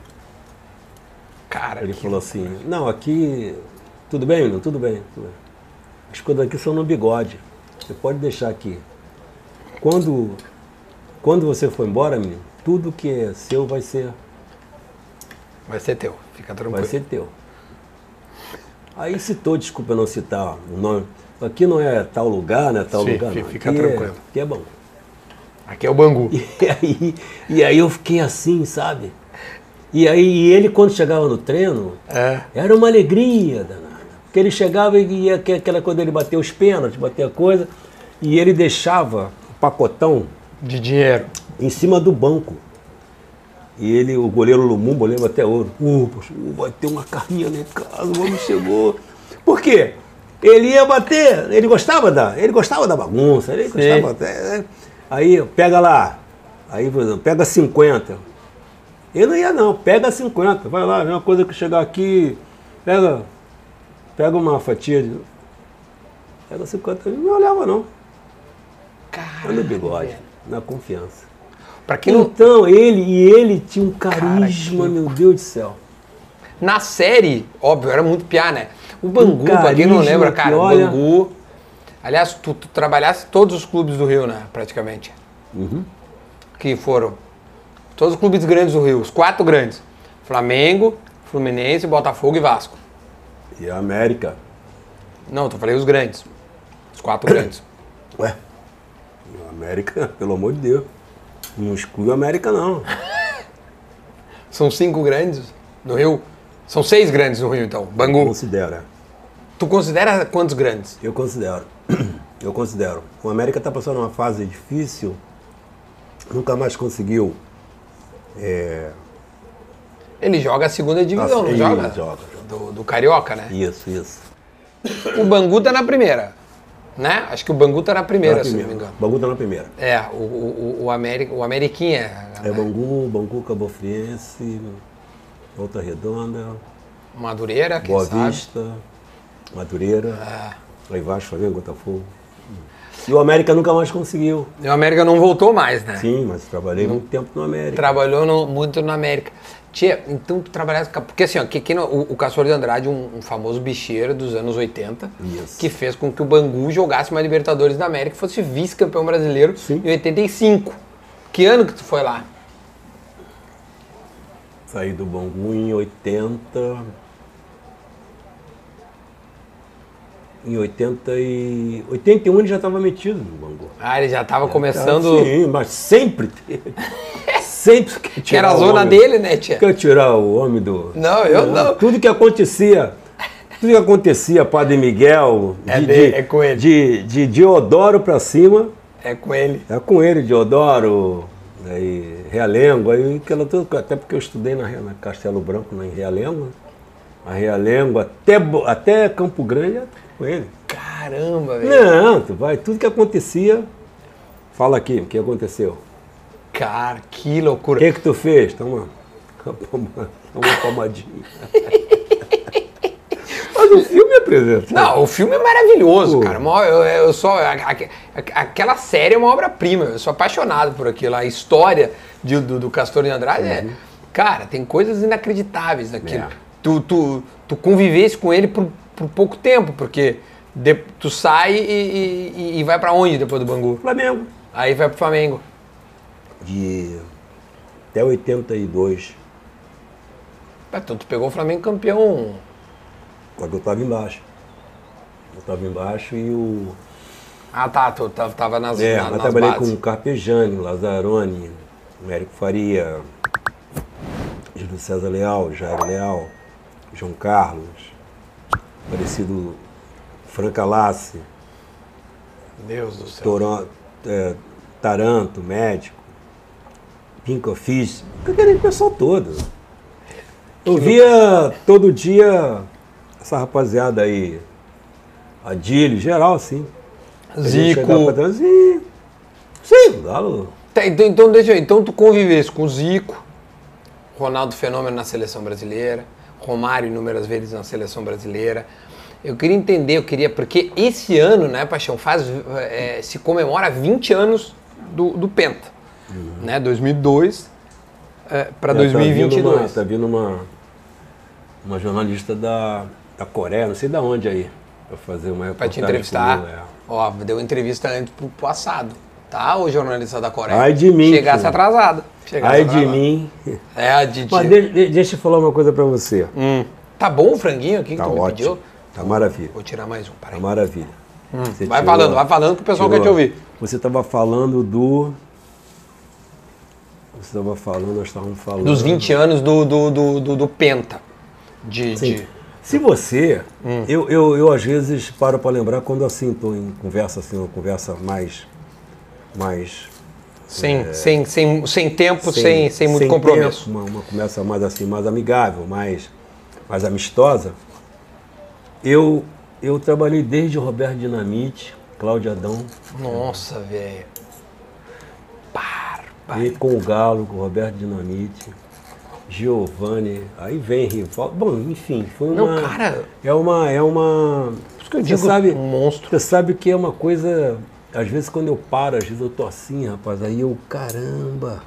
Cara,
ele falou assim: Não, aqui. Tudo bem, menino? Tudo bem. Tudo bem. As coisas aqui são no bigode. Você pode deixar aqui. Quando. Quando você for embora, menino, tudo que é seu vai ser
vai ser teu. Fica tranquilo.
Vai ser teu. Aí citou, desculpa não citar o nome. Aqui não é tal lugar, né? Tal
Sim,
lugar. não.
fica
aqui
tranquilo.
É, aqui é bom.
Aqui é o Bangu. (laughs)
E aí, e aí eu fiquei assim, sabe? E aí e ele, quando chegava no treino,
É.
era uma alegria danada. Porque ele chegava e ia que- aquela coisa dele bater os pênaltis, bater a coisa, e ele deixava pacotão
De dinheiro.
em cima do banco. E ele, o goleiro Lumumba, eu lembro até ouro. Uh, vai ter uma carninha lá em casa, o homem chegou. Por quê? Ele ia bater, ele gostava da, ele gostava da bagunça, ele gostava até. né? Aí, pega lá. Aí, por exemplo, pega 50. Ele não ia não, pega 50. Vai lá, vem uma coisa que chegar aqui, pega, pega uma fatia de. Pega 50, ele não olhava não.
Cara,
Olha o bigode, na confiança.
Pra quem não.
Então, ele e ele tinha um carisma, meu Deus do céu.
Na série, óbvio, era muito piá, né? O Bangu,
Um
pra quem não
carisma
lembra,
que
cara,
olha-
o Bangu. Aliás, tu, tu trabalhasse todos os clubes do Rio, né? Praticamente.
Uhum.
Que foram. Todos os clubes grandes do Rio, os quatro grandes: Flamengo, Fluminense, Botafogo e Vasco.
E a América.
Não, eu falei os grandes. Os quatro grandes.
Ué, América, (laughs) pelo amor de Deus. Não exclui a América, não. (laughs)
São cinco grandes no Rio. São seis grandes no Rio, então. Bangu.
Considera.
Tu considera quantos grandes?
Eu considero. (clears throat) Eu considero. O América está passando uma fase difícil. Nunca mais conseguiu. É,
Ele joga a segunda divisão, não
Isso,
joga?
joga,
Do, do Carioca, né?
isso, isso.
O Bangu tá na primeira. Né? Acho que o Bangu tá na primeira,
Na
se não me
primeira.
engano.
Bangu tá na primeira.
É, o, o, o, América, o Ameriquinha.
É Bangu, Bangu, Cabo Friense, Volta Redonda,
Madureira, quem
Boa
sabe.
Vista, Madureira,
É.
aí Vasco, Flamengo, Botafogo. E o América nunca mais conseguiu.
E o América não voltou mais, né?
Sim, mas trabalhei muito tempo no América.
Trabalhou no- muito no América. Tia, então tu trabalhasse. Porque assim, ó, que, que o, o Castor de Andrade, um, um famoso bicheiro dos anos 80,
Isso.
que fez com que o Bangu jogasse uma Libertadores da América e fosse vice-campeão brasileiro
Sim.
em 85. Que ano que tu foi lá?
Saí do Bangu em 80. Em 80 e. 81 ele já estava metido no Bangu.
Ah, ele já tava começando.
Ah, Sim, mas sempre teve. (laughs) sempre quer
que era a
tirar o
zona
homem-
dele, né, tia?
Quer tirar o homem do.
Não, eu não.
Tudo que acontecia. Tudo que acontecia, Padre Miguel, de,
É
de-
dele, é com ele.
De, de Diodoro pra cima,
É com ele.
é com ele, Diodoro, aí, Realengo, aí aquela até porque eu estudei na, na Castelo Branco, na, em Realengo, a Realengo até, até Campo Grande é com ele.
Caramba, velho.
Não, tu vai, tudo que acontecia, fala aqui, o que aconteceu?
Cara, que
O
loucura.
que que tu fez? Toma, toma uma palmadinha. (laughs) Mas o filme apresenta.
Não, o filme é maravilhoso,
Pô.
cara. Eu, eu a- aquela série é uma obra-prima. Eu sou apaixonado por aquilo. A história de- do, do Castor de Andrade é. Cara, tem coisas inacreditáveis naquilo.
É.
Tu, tu, tu convivesse com ele por, por pouco tempo, porque de- tu sai e, e- e vai pra onde depois do Bangu?
Flamengo.
Aí vai pro Flamengo.
De até 82,
Ah, Então tu pegou o Flamengo campeão.
quando eu estava embaixo. Eu estava embaixo e o.
Ah tá, tu tava, tava nas,
É,
na-
eu
nas
trabalhei
bases.
com Carpejani, Lazzaroni, Américo Faria, Júlio César Leal, Jair Leal, João Carlos, parecido Franca Lassi,
Deus do céu.
Toron, é, Taranto, médico, Pinco Fish, aquele pessoal todo. Eu via todo dia essa rapaziada aí, Adílio, geral assim.
Zico.
trás, Sim, sim, o Galo.
Tá, então, então, deixa eu ver. Então tu convivesse com o Zico, Ronaldo Fenômeno na seleção brasileira, Romário inúmeras vezes na seleção brasileira. Eu queria entender, eu queria. Porque esse ano, né, Paixão, faz, é, se comemora 20 anos do, do Penta. Né, 2002 é, para
É, Tá vindo,
2022.
uma, tá vindo uma, uma jornalista da, da Coreia, não sei de onde aí, pra fazer uma
Pra te entrevistar.
comigo, é.
Ó, deu entrevista antes pro passado. Tá? O jornalista da Coreia.
Ai de mim,
Chegasse atrasado. Chegasse
Ai de
atrasado.
mim.
É, a Didi.
Mas de- de- deixa eu falar uma coisa pra você.
Hum. Tá bom o franguinho aqui que
Tá
tu me
ótimo.
pediu?
Tá maravilha.
Vou tirar mais um,
Tá
peraí.
maravilha. Você
Vai
tirou-
falando, vai falando que o pessoal quer te
tirou-
ouvir.
Você estava falando do. Você estava falando, nós estávamos falando.
Dos 20 anos do, do, do, do, do Penta. De, de-
Se você.
Hum.
Eu, eu, eu às vezes paro para lembrar quando assim estou em conversa assim, uma conversa mais. mais
sem, sem, sem, sem tempo, sem, sem, muito
sem
compromisso.
tempo, uma, uma conversa mais assim, mais amigável, mais, mais amistosa. Eu, eu trabalhei desde Roberto Dinamite, Cláudio Adão,
Nossa, velho.
E com o Galo, com o Roberto Dinamite, Giovanni, aí vem Rival. Bom, enfim, foi uma.
Não, cara.
É uma. É uma.
Isso que eu digo,
sabe,
um monstro.
Você sabe que é uma coisa. Às vezes quando eu paro, às vezes eu tô assim, rapaz, aí eu, caramba.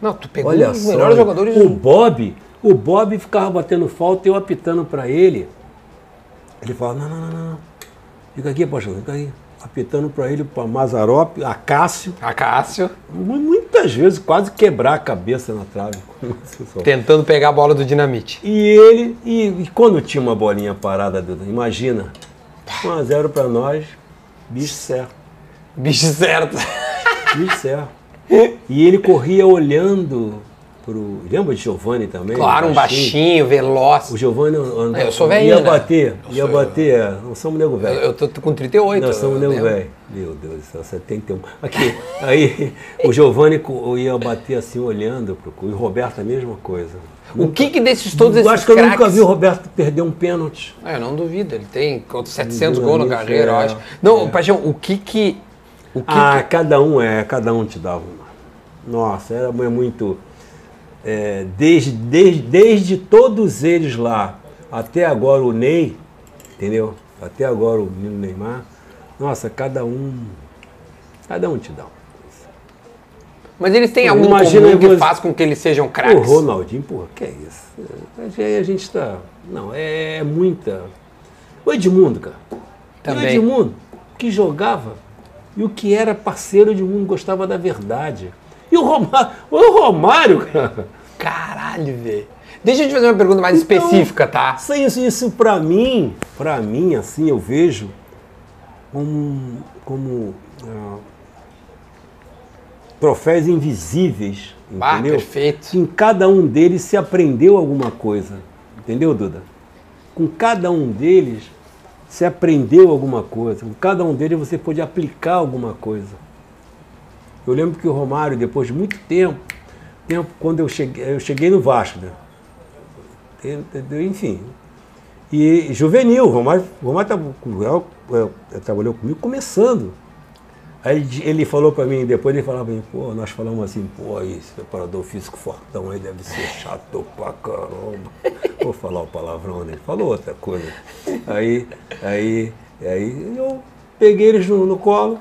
Não, tu pegou
Olha
os
só,
melhores jogadores
o Bob, o Bob ficava batendo falta e eu apitando para ele. Ele falava, não, não, não, não. Fica aqui, Paixão, fica aí. Apitando para ele, para Mazarop.
Acácio,
Mu- Muitas vezes quase quebrar a cabeça na trave. (laughs)
tentando pegar a bola do dinamite.
E ele, e, e quando tinha uma bolinha parada, imagina, 1x0 para nós, bicho certo,
Bicho certo.
bicho certo. E ele corria olhando pro. Lembra de Giovanni também?
Claro, um baixinho, veloz.
O Giovanni andava,
Eu sou velhinho,
ia
né?
bater,
Eu
ia bater, é, não somos nego
Eu,
velho.
eu tô com 38.
Nós somos
eu
nego velho. Meu Deus do céu, 71. Aqui, aí o Giovanni ia bater assim, olhando pro cu. E o Roberto a mesma coisa.
O que que desses todos
eu
esses
acho que eu nunca vi o Roberto perder um pênalti.
É, eu não duvido, ele tem quanto, 700
Dinamite,
gols na carreira, eu
é,
acho. Não, Paixão, o que que... O que
Ah,
que-
cada um é, cada um te dava uma. Nossa, era mu- muito. É, desde, desde, desde todos eles lá, até agora o Ney, entendeu? Até agora o menino Neymar. Nossa, cada um. Cada um te dá. uma.
Mas eles têm algum
imagina
comum que
você-
faz com que eles sejam
O
craques?
Ronaldinho, porra, que é isso? É, Aí a gente tá. Não, é muita. O Edmundo, cara.
Também.
O Edmundo, que jogava e o que era parceiro de mundo gostava da verdade. E o Romário, o Romário, cara.
Caralho, velho. Deixa eu te fazer uma pergunta mais
Então,
específica, tá?
Isso, isso, isso pra mim, pra mim, assim, eu vejo como, como ah, troféus invisíveis,
Ah,
entendeu?
perfeito.
Que em cada um deles se aprendeu alguma coisa, entendeu, Duda? Com cada um deles se aprendeu alguma coisa, com cada um deles você pôde aplicar alguma coisa. Eu lembro que o Romário, depois de muito tempo, tempo quando eu cheguei, eu cheguei no Vasco, né? Enfim. E juvenil, o Romário, Romário eu- eu- eu- trabalhou comigo começando. Aí ele- falou pra mim, depois ele falava pra mim, pô, nós falamos assim, pô, esse preparador físico fortão aí deve ser chato pra caramba. Vou falar o palavrão, né? Ele falou outra coisa. Aí, aí, aí eu peguei eles no, no colo,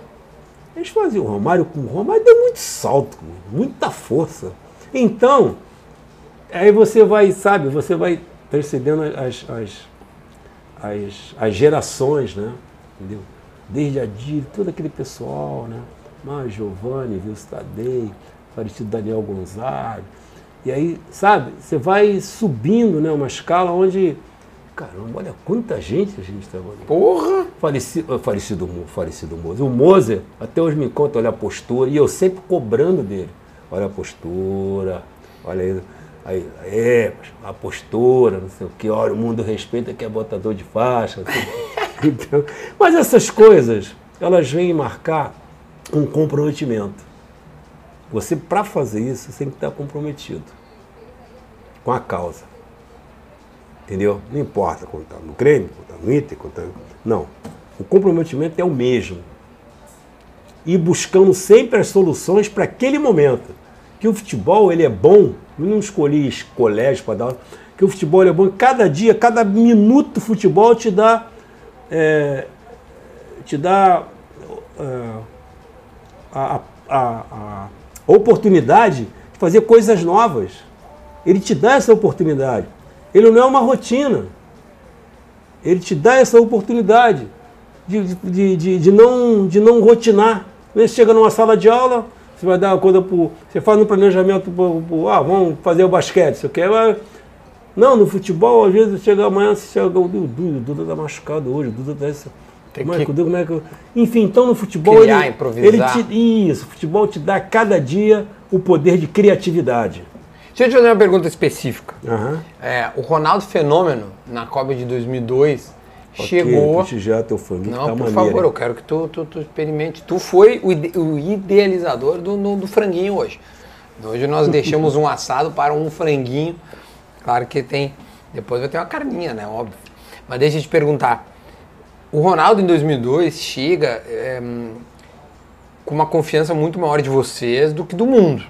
eles faziam o Romário com o Romário deu muito salto, muita força. Então, aí você vai, sabe, você vai percebendo as, as, as, as gerações, né? Entendeu? Desde a Diri, todo aquele pessoal, né? Mas Giovanni, Vilso Tadei, Falecido Daniel Gonzaga. E aí, sabe, você vai subindo, né? Uma escala onde, caramba, olha quanta gente a gente trabalhou.
Porra!
Falecido, falecido, Mo- falecido Moser. O Moser, até hoje me conta, olha a postura, e eu sempre cobrando dele. Olha a postura, olha aí, aí, é, a postura, não sei o que, olha, o mundo respeita que é botador de faixa. (laughs) Então, mas essas coisas, elas vêm marcar um comprometimento. Você, para fazer isso, você tem que estar comprometido com a causa. Entendeu? Não importa quando está no Grêmio, quando está no Inter, quando tá... Não. O comprometimento é o mesmo. ir buscando sempre as soluções para aquele momento. Que o futebol ele é bom, eu não escolhi colégio para dar, que o futebol é bom, cada dia, cada minuto do futebol te dá, é, te dá é, a, a, a oportunidade de fazer coisas novas. Ele te dá essa oportunidade. Ele não é uma rotina. Ele te dá essa oportunidade de, de, de, de não, de não rotinar. Você chega numa sala de aula, você vai dar uma coisa para. Você faz um planejamento para. Ah, vamos fazer o basquete, você quer. Não, no futebol, às vezes chega amanhã, você chega. O Duda, o Duda tá machucado hoje, o Duda tá. Esse, Tem como, que... é que, como é que. Enfim, então no futebol.
Criar, ele, improvisar.
Ele te, isso, o futebol te dá cada dia o poder de criatividade.
Deixa eu te fazer uma pergunta específica. Uhum. É, o Ronaldo Fenômeno, na Copa de 2002, okay, chegou.
já teu fã,
Não, tá por maneira. favor, eu quero que tu, tu, tu, experimente. Tu foi o, ide o idealizador do, do, do, franguinho hoje. Hoje nós (laughs) deixamos um assado para um franguinho. Claro que tem. Depois vai ter uma carninha, né? Óbvio. Mas deixa eu te perguntar. O Ronaldo em 2002 chega é, com uma confiança muito maior de vocês do que do mundo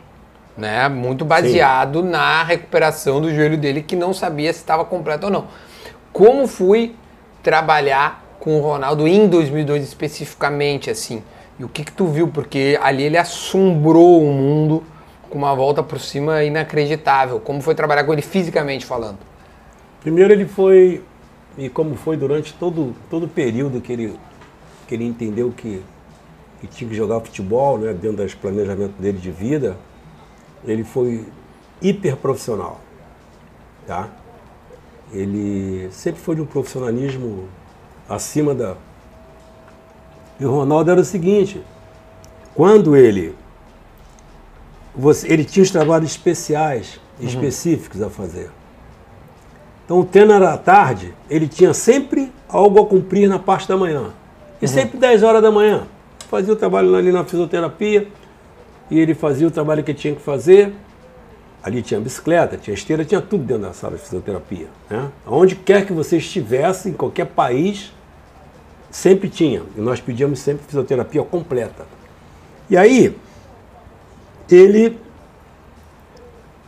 né? Muito baseado Sim. na recuperação do joelho dele, que não sabia se estava completo ou não. Como fui trabalhar com o Ronaldo em 2002 especificamente, assim? E o que que tu viu? Porque ali ele assombrou o mundo com uma volta por cima inacreditável. Como foi trabalhar com ele fisicamente falando?
Primeiro ele foi, e como foi durante todo, todo o período que ele, que ele entendeu que, que tinha que jogar futebol, né, dentro dos planejamentos dele de vida, ele foi hiper profissional, tá? Ele sempre foi de um profissionalismo acima da. E o Ronaldo era o seguinte: quando ele você, ele tinha os trabalhos especiais, uhum. específicos a fazer. Então o treino era à tarde, ele tinha sempre algo a cumprir na parte da manhã. E uhum. sempre 10 horas da manhã. Fazia o trabalho ali na fisioterapia, e ele fazia o trabalho que tinha que fazer. Ali tinha bicicleta, tinha esteira, tinha tudo dentro da sala de fisioterapia. Né? Onde quer que você estivesse, em qualquer país, sempre tinha. E nós pedíamos sempre fisioterapia completa. E aí, ele.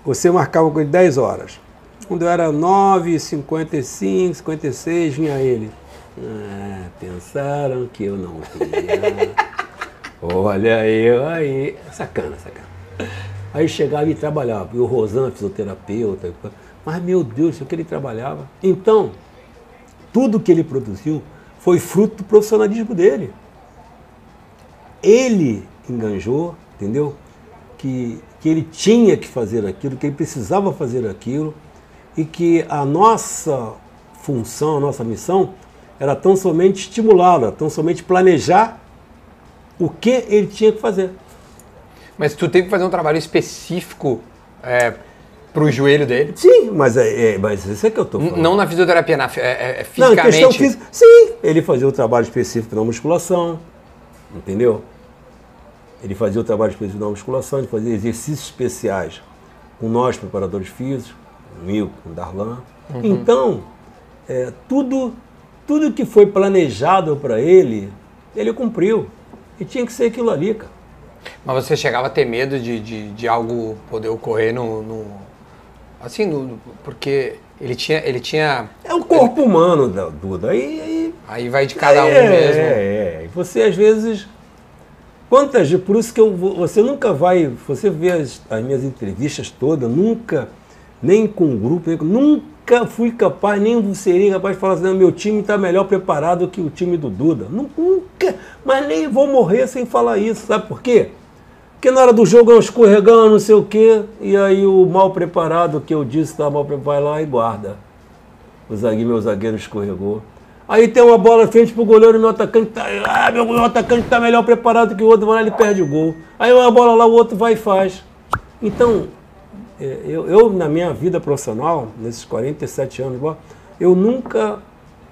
Você marcava com ele 10 horas. Quando era 9, 55, 56, vinha ele. Ah, pensaram que eu não queria. Olha eu aí, sacana, sacana. Aí chegava e trabalhava, e o Rosan, fisioterapeuta, mas meu Deus, o que ele trabalhava. Então, tudo que ele produziu foi fruto do profissionalismo dele. Ele enganjou, entendeu? Que, que ele tinha que fazer aquilo, que ele precisava fazer aquilo, e que a nossa função, a nossa missão era tão somente estimulá-la, tão somente planejar o que ele tinha que fazer.
Mas tu teve que fazer um trabalho específico é, para o joelho dele?
Sim, mas, é, é, mas isso é que eu estou falando.
Não na fisioterapia, na, é, é, fisicamente? Não, questão física,
sim. Ele fazia o trabalho específico na musculação, entendeu? Ele fazia o trabalho específico na musculação, ele fazia exercícios especiais com nós, preparadores físicos, comigo, com o Darlan. Uhum. Então, é, tudo, tudo que foi planejado para ele, ele cumpriu. E tinha que ser aquilo ali, cara.
Mas você chegava a ter medo de, de, de algo poder ocorrer no. no assim, no, porque ele tinha, ele tinha.
É o corpo ele... humano, Duda. Aí, aí,
aí vai de cada um é, mesmo.
É, é. Você às vezes. Quantas por isso que eu, você nunca vai, você vê as, as minhas entrevistas todas, nunca, nem com um grupo, nem, nunca nunca fui capaz, nem seria capaz de falar assim, meu time está melhor preparado que o time do Duda. Nunca, mas nem vou morrer sem falar isso, sabe por quê? Porque na hora do jogo é um escorregão, não sei o quê, e aí o mal preparado que eu disse está mal preparado, vai lá e guarda. O zagueiro, meu zagueiro escorregou. Aí tem uma bola frente pro goleiro e meu atacante tá. Ah, meu, meu atacante tá melhor preparado que o outro, vai lá ele perde o gol. Aí uma bola lá, o outro vai e faz. Então, eu, eu, na minha vida profissional, nesses 47 anos, eu nunca,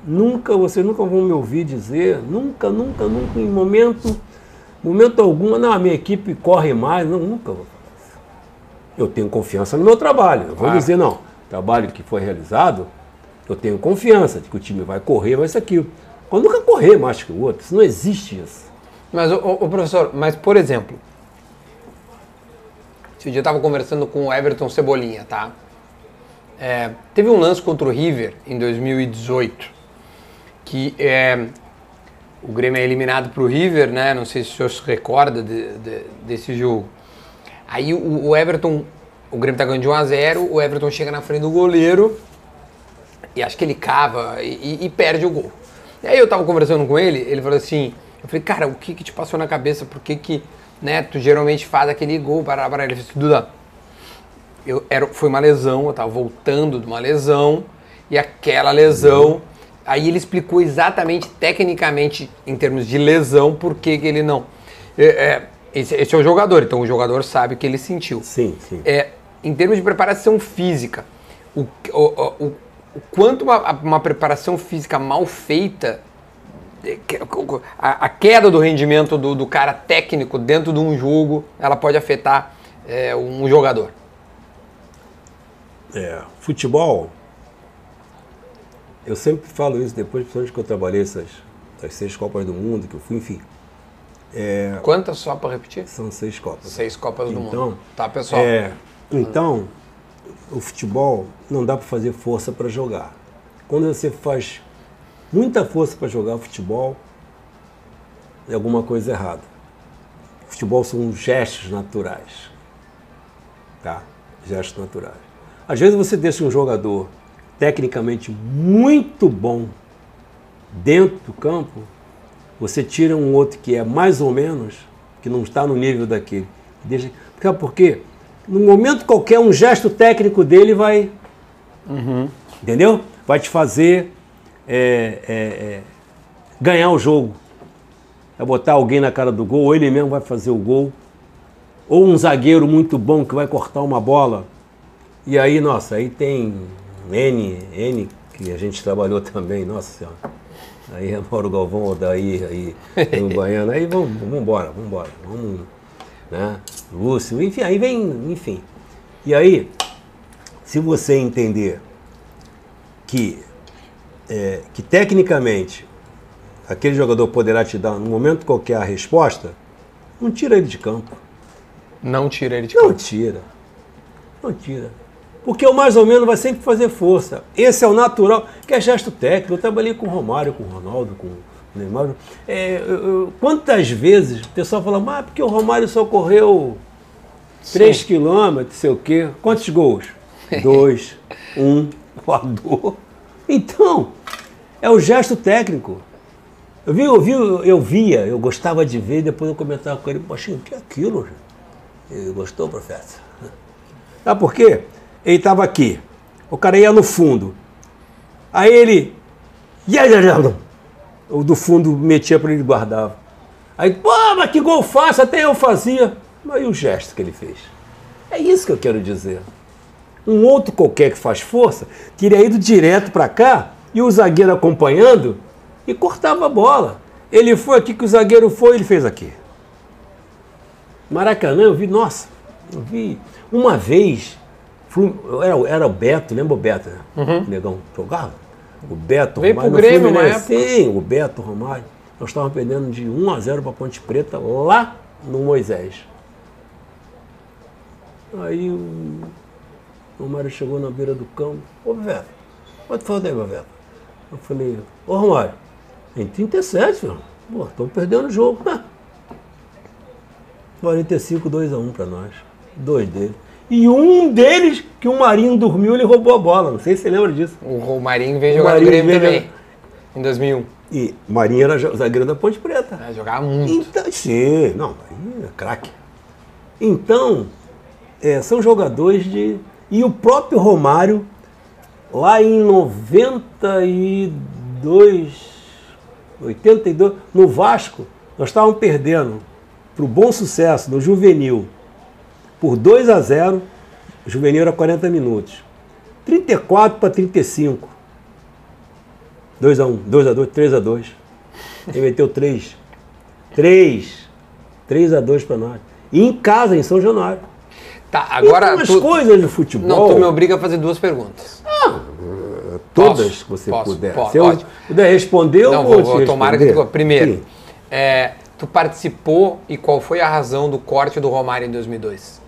nunca, vocês nunca vão me ouvir dizer, nunca, nunca, nunca, em momento, momento algum, não, a minha equipe corre mais, não, nunca. Eu tenho confiança no meu trabalho. Eu vou ah. dizer, não, trabalho que foi realizado, eu tenho confiança de que o time vai correr, vai isso aqui. Eu nunca correr mais que o outro, isso não existe isso.
Mas, ô, professor, mas por exemplo, esse dia eu tava conversando com o Everton Cebolinha, tá? É, teve um lance contra o River em 2018, que é, o Grêmio é eliminado pro River, né? Não sei se o senhor se recorda de- de- desse jogo. Aí o, o Everton, o Grêmio tá ganhando de 1 a 0 o Everton chega na frente do goleiro e acho que ele cava e, e- e perde o gol. E aí eu tava conversando com ele, ele falou assim, eu falei, cara, o que que te passou na cabeça? Por que que, né, tu geralmente faz aquele gol, para para ele assim, Duda, eu era, foi uma lesão, eu tava voltando de uma lesão, e aquela lesão, aí ele explicou exatamente, tecnicamente, em termos de lesão, por que que ele não. É, é, esse, esse é o jogador, então o jogador sabe o que ele sentiu.
Sim, sim.
É, em termos de preparação física, o, o, o, o quanto uma, uma preparação física mal feita, a, a queda do rendimento do, do cara técnico dentro de um jogo, ela pode afetar é, um jogador.
É, futebol, eu sempre falo isso depois, principalmente que eu trabalhei essas, essas seis Copas do Mundo, que eu fui, enfim,
Quantas só para repetir?
são seis Copas.
Seis Copas do
Então,
Mundo. Tá, pessoal?
É, então, o futebol não dá para fazer força para jogar. Quando você faz muita força para jogar futebol, é alguma coisa errada. Futebol são gestos naturais. Tá? Gestos naturais. Às vezes você deixa um jogador tecnicamente muito bom dentro do campo, você tira um outro que é mais ou menos, que não está no nível daquele. Deixa, sabe por quê? No momento qualquer, um gesto técnico dele vai. Entendeu? Vai te fazer é, é, é, ganhar o jogo. Vai botar alguém na cara do gol, ou ele mesmo vai fazer o gol. Ou um zagueiro muito bom que vai cortar uma bola. E aí, nossa, aí tem N, N que a gente trabalhou (laughs) também, nossa senhora. Aí é Mauro Galvão, Odaí, aí (laughs) no Baiano, aí vamos, vamos embora, vamos embora, vamos, né? Lúcio, enfim, aí vem, enfim. E aí, se você entender que, é, que tecnicamente aquele jogador poderá te dar, no momento qualquer, a resposta, não tira ele de campo.
Não tira ele de
Não
campo.
tira. Não tira. Porque o mais ou menos vai sempre fazer força. Esse é o natural, que é gesto técnico. Eu trabalhei com o Romário, com o Ronaldo, com o Neymar. É, eu- eu- quantas vezes o pessoal fala, mas porque o Romário só correu 3 quilômetros, sei o quê. Quantos gols? (laughs) Dois, um, voador. Então, é o gesto técnico. Eu, vi, eu, vi, eu via, eu gostava de ver, depois eu comentava com ele, poxa, o que é aquilo? gente?" Ele gostou, professor? (laughs) Sabe por quê? Ele estava aqui. O cara ia no fundo. Aí ele. O do fundo metia para ele guardava. Aí, pô, mas que gol fácil, até eu fazia. Mas e o gesto que ele fez? É isso que eu quero dizer. Um outro qualquer que faz força teria ido direto para cá e o zagueiro acompanhando e cortava a bola. Ele foi aqui que o zagueiro foi, ele fez aqui. Maracanã, eu vi, nossa, eu vi uma vez, era, era o Beto, lembra o Beto, né? O negão jogava? O Beto,
Veio
Romário,
pro Grêmio época.
Sim, o Beto, Romário. Nós estávamos perdendo de 1 a 0 para Ponte Preta, lá no Moisés. Aí o Romário chegou na beira do campo. Ô, Beto, pode falar daí, Beto. Eu falei, ô Romário, em 37, filho. Pô, estamos perdendo o jogo. né? 45, 2 a 1 para nós. Dois deles. E um deles, que o Marinho dormiu, ele roubou a bola. Não sei se você lembra disso.
O Romarinho veio
O
jogar no
Marinho
Grêmio também. Em 2001.
E Marinho era zagueiro da Ponte Preta.
É, jogava muito.
Então, sim, não, Marinho é craque. Então, é, são jogadores de. E o próprio Romário, lá em 92, 82, no Vasco, nós estávamos perdendo para o bom sucesso no juvenil por 2 a 0. O juvenil era 40 minutos. 34 para 35. 2 a 1, 2 a 2, 3 a 2. Ele meteu 3. 3. 3 a 2 para nós. E em casa, em São Januário.
Tá, agora.
Então, as
tu-
coisas de futebol,
Não, tu me obriga a fazer duas perguntas.
todas
Posso,
que você
posso,
puder.
posso,
Se eu
pode.
puder responder, eu
Não,
vou,
vou, vou tomara que tu. Primeiro, é, tu participou e qual foi a razão do corte do Romário em 2002?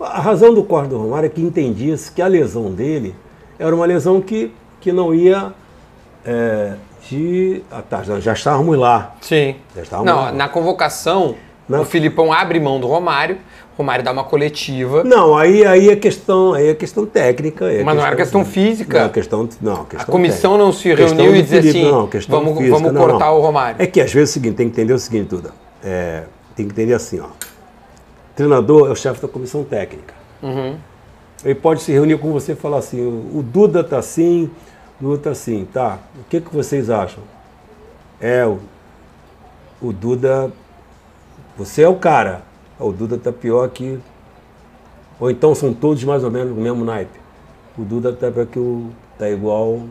A razão do corte do Romário é que entendia-se que a lesão dele era uma lesão que, que não ia é, de. Ah, tá, já, estávamos lá.
Sim.
Já estávamos
Não,
lá.
na convocação, o Filipão abre mão do Romário, Romário dá uma coletiva.
Não, aí, aí é questão, aí é questão técnica. é
Mas não era questão física.
Não, questão, não, questão
A comissão
técnica.
não se
Questão
reuniu e disse assim,
não, questão
vamos-
física,
vamos
não,
cortar
não.
o Romário.
É que às vezes é o seguinte, tem que entender o seguinte, Duda. É, tem que entender assim, ó. Treinador é o chefe da comissão técnica.
Uhum.
Ele pode se reunir com você e falar assim, o o Duda tá assim, o Duda tá assim, tá? O que, que vocês acham? É, o, o Duda. Você é o cara. O Duda tá pior que. Ou então são todos mais ou menos o mesmo naipe. O Duda tá pior que o. tá igual.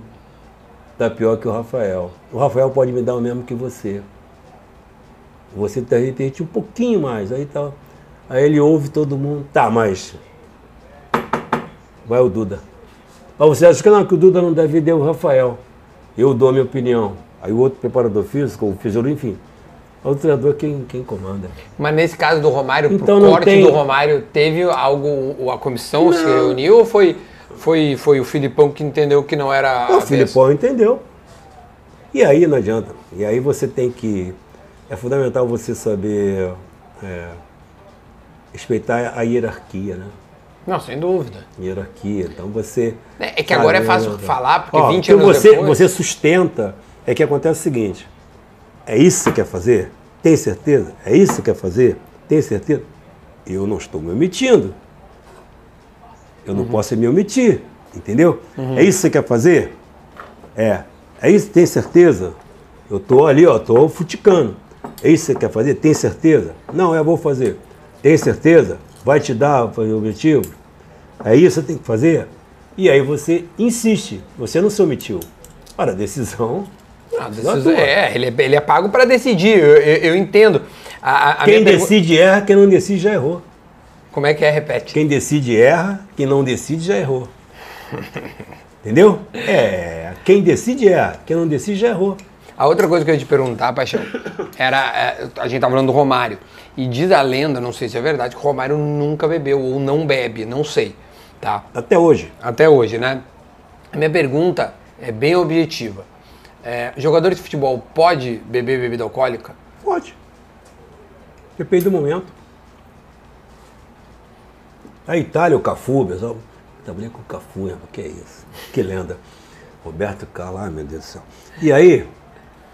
tá pior que o Rafael. O Rafael pode me dar o mesmo que você. Você tá repente um pouquinho mais. Aí tá. Aí ele ouve todo mundo. Tá, mas. Vai o Duda. Mas você acha que não, que o Duda não deve ter o Rafael. Eu dou a minha opinião. Aí o outro preparador físico, o fisiologista, enfim. É o treinador quem, quem comanda.
Mas nesse caso do Romário,
Então
pro
não
corte
tem-
do Romário, teve algo, a comissão se reuniu ou foi, foi, foi o Filipão que entendeu que não era a
O? Filipão entendeu. E aí não adianta. E aí você tem que. É fundamental você saber é, respeitar a hierarquia, né?
Não, sem dúvida.
Hierarquia. Então você.
É que agora é fácil
sabe,
falar, porque
Ó,
20
que
anos
você,
depois...
Você sustenta. É que acontece o seguinte: é isso que você quer fazer? Tem certeza? É isso que você quer fazer? Tem certeza? Eu não estou me omitindo. Eu
Uhum.
não posso me omitir. Entendeu? É isso que você quer fazer? É. É isso? Tem certeza? Eu tô ali, ó, tô futicando. É isso que você quer fazer? Tem certeza? Não, eu vou fazer. Tem certeza? Vai te dar o objetivo? É isso que você tem que fazer? E aí você insiste. Você não se omitiu. Ora, a decisão.
A
decisão
decisão-
é
ele é, ele é pago para decidir, eu, eu- eu entendo. A, a-
Quem decide erra, quem não decide já errou.
Como é que é? Repete.
Quem decide erra, quem não decide já errou. (laughs) Entendeu? É, quem decide erra, quem não decide já errou.
A outra coisa que eu ia te perguntar, Paixão, era. é, a gente tá falando do Romário. E diz a lenda, não sei se é verdade, que o Romário nunca bebeu ou não bebe, não sei. Tá?
Até hoje.
Até hoje, né? A minha pergunta é bem objetiva. É, jogador de futebol pode beber bebida alcoólica?
Pode. Depende do momento. A Itália, o Cafu, pessoal. Trabalhei com o Cafu, né? que é isso? Que lenda. Roberto Carlos, ai, meu Deus do céu. E aí,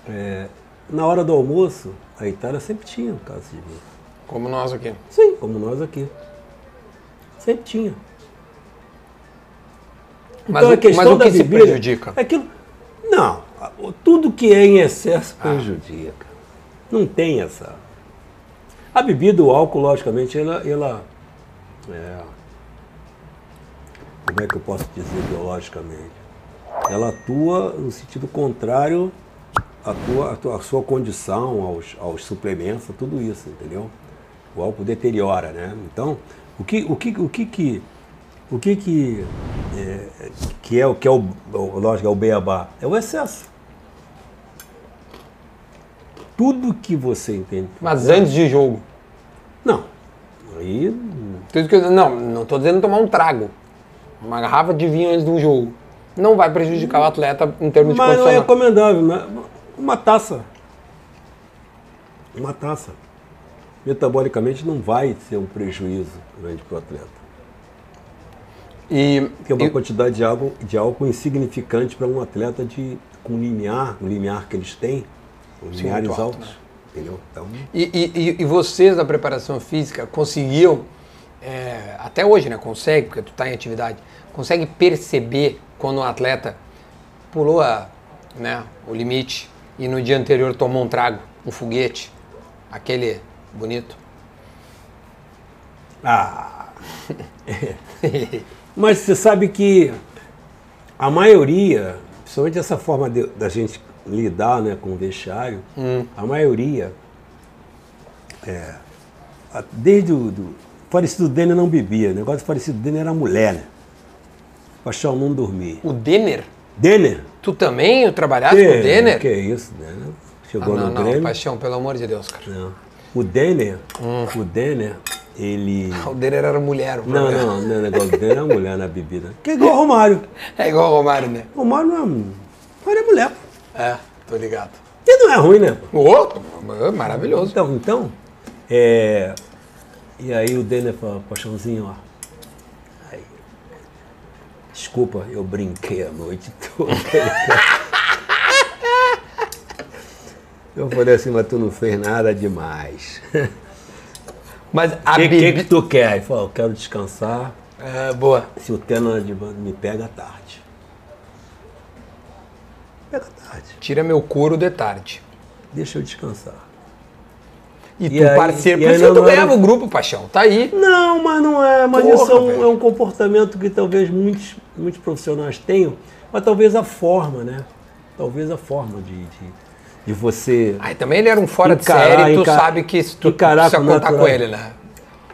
é, na hora do almoço, a Itália sempre tinha um caso de vinho.
Como nós aqui.
Sim, como nós aqui. Sempre tinha.
Mas
Então,
o-
a questão
mas o
da
que se
bebida
prejudica?
É aquilo, não, tudo que é em excesso prejudica. Não tem essa. A bebida, o álcool, logicamente, ela. ela é, como é que eu posso dizer biologicamente? Ela atua no sentido contrário à, tua, à, tua- à sua condição, aos, aos suplementos, a tudo isso, entendeu? O álcool deteriora, né? Então, o que, o que, o que, que o que que é, que é o que é o lógico é o beabá é o excesso. Tudo que você entende.
Mas antes de jogo.
Não. Aí
Tudo que eu- não, não tô dizendo tomar um trago. Uma garrafa de vinho antes de um jogo. Não vai prejudicar o atleta em termos de
mas não é recomendável, né? Uma taça. Uma taça. Metabolicamente não vai ser um prejuízo grande para o atleta.
E,
Porque é uma
e-
quantidade de álcool, de álcool insignificante para um atleta de, com limiar, o limiar que eles têm, os
alto,
altos.
né?
Entendeu? Então,
E, e- e vocês da preparação física conseguiam, é, até hoje, né? Consegue, porque tu está em atividade, consegue perceber quando um atleta pulou a, né, o limite e no dia anterior tomou um trago, um foguete, aquele bonito.
Ah! (laughs) Mas você sabe que a maioria, principalmente essa forma de- da gente lidar né, com o vestiário, a maioria, é, desde o do, falecido Denner não bebia, o negócio do falecido Denner era mulher, né? Paixão não dormir.
O Denner?
Denner?
Tu também trabalhaste com o Denner?
Que isso, Denner? chegou
Ah, não,
no
não,
Grêmio.
paixão, pelo amor de Deus, cara.
Não. O Denner,
Hum.
o Denner, ele. (laughs)
O Denner era mulher. o
Não,
problema.
não, não é negócio do Denner, é mulher na bebida. Que é igual o Romário. (laughs)
É igual o Romário, né?
O Romário não é. Romário é mulher. pô.
É, tô ligado.
E não é ruim, né? pô?
Ô, maravilhoso.
Então, então. É... E aí o Denner fala, paixãozinho, ó. Aí. Desculpa, eu brinquei a noite toda. (laughs) Eu falei assim, mas tu não fez nada demais. (laughs)
Mas a
O que, que,
bebida...
que tu quer? Ele falou, eu quero descansar.
É, boa.
Se o Tenor de banda me pega à tarde. Pega à tarde.
Tira meu couro de tarde.
Deixa eu descansar.
E,
E
tu
aí-
parceiro,
e
por isso que tu
não
ganhava o grupo, paixão. Tá aí.
Não, mas não é. Mas
Porra,
isso é um, é um comportamento que talvez muitos, muitos profissionais tenham, mas talvez a forma, né? Talvez a forma de, de, de você.
Aí também ele era um fora
Encarar,
de série, tu
enca-
sabe que se tu
encarar
precisa
com
contar com
natural-
ele, né?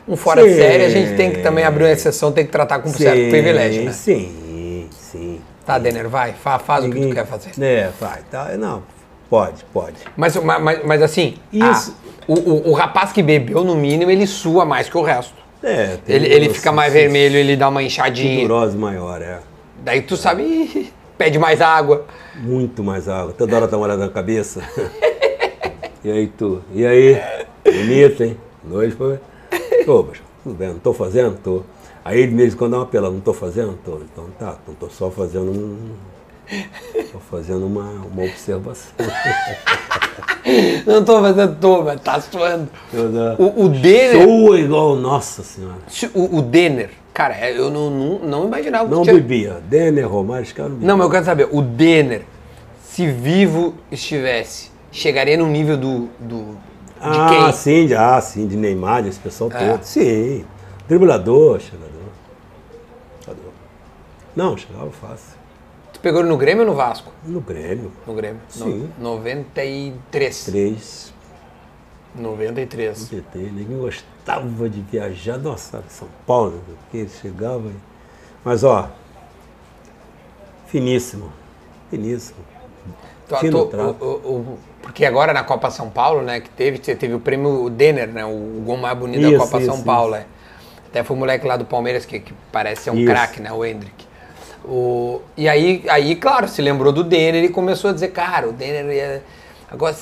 Um fora de
Sim.
série, a gente tem que também abrir uma exceção, tem que tratar com um certo privilégio, né?
Sim.
Tá, Denner, vai, fa- faz o que tu
Ninguém-
quer fazer.
É, vai. Tá, não, pode, pode.
Mas, mas, mas- assim,
Isso.
a- o, o- o rapaz que bebeu, no mínimo, ele sua mais que o resto.
É, tem
Ele, ele
uma
fica mais vermelho, ele dá uma inchadinha.
Sudorose maior, é.
Daí tu sabe, pede mais água.
Muito mais água. Toda hora tá molhada na cabeça. (laughs) e aí, tu? E aí? Bonito, hein? Noite foi. Tô, mas tudo bem, não tô fazendo? Tô. Aí ele mesmo quando dá uma pela, não tô fazendo? Tô. Então tá, tô só fazendo um. Tô fazendo uma, uma observação. (laughs)
Não tô fazendo, tô, mas tá suando.
Da-
O, o Denner,
Soa igual, nossa senhora.
se- o, o Denner, cara, é, eu não, não, não imaginava
Não
tinha...
bebia. Denner, Romário, os caras não bebiam.
Não, mas eu quero saber, o Denner, se vivo estivesse, chegaria no nível do, do de
Ah,
quem?
sim, de, ah, sim, de Neymar, desse pessoal
É.
todo. Sim. Driblador, chegador. Chegador. Não, chegava fácil.
Tu pegou no Grêmio ou no Vasco?
No Grêmio.
No Grêmio.
Sim.
No, 93.
Três.
93.
PT. Ninguém gostava de viajar. Nossa, São Paulo, porque ele chegava. Mas, ó, finíssimo. Finíssimo.
Tu-
Fino
tu-
trato.
o- o- o- porque agora na Copa São Paulo, né, que teve, você teve o prêmio Denner, né, o gol mais bonito da
Isso,
Copa São
isso,
Paulo, é. Até foi o moleque lá do Palmeiras que, que parece ser um
Isso.
craque, né, o Hendrick. O, e aí, aí, claro, se lembrou do Denner e começou a dizer, cara, o Denner é... Agora,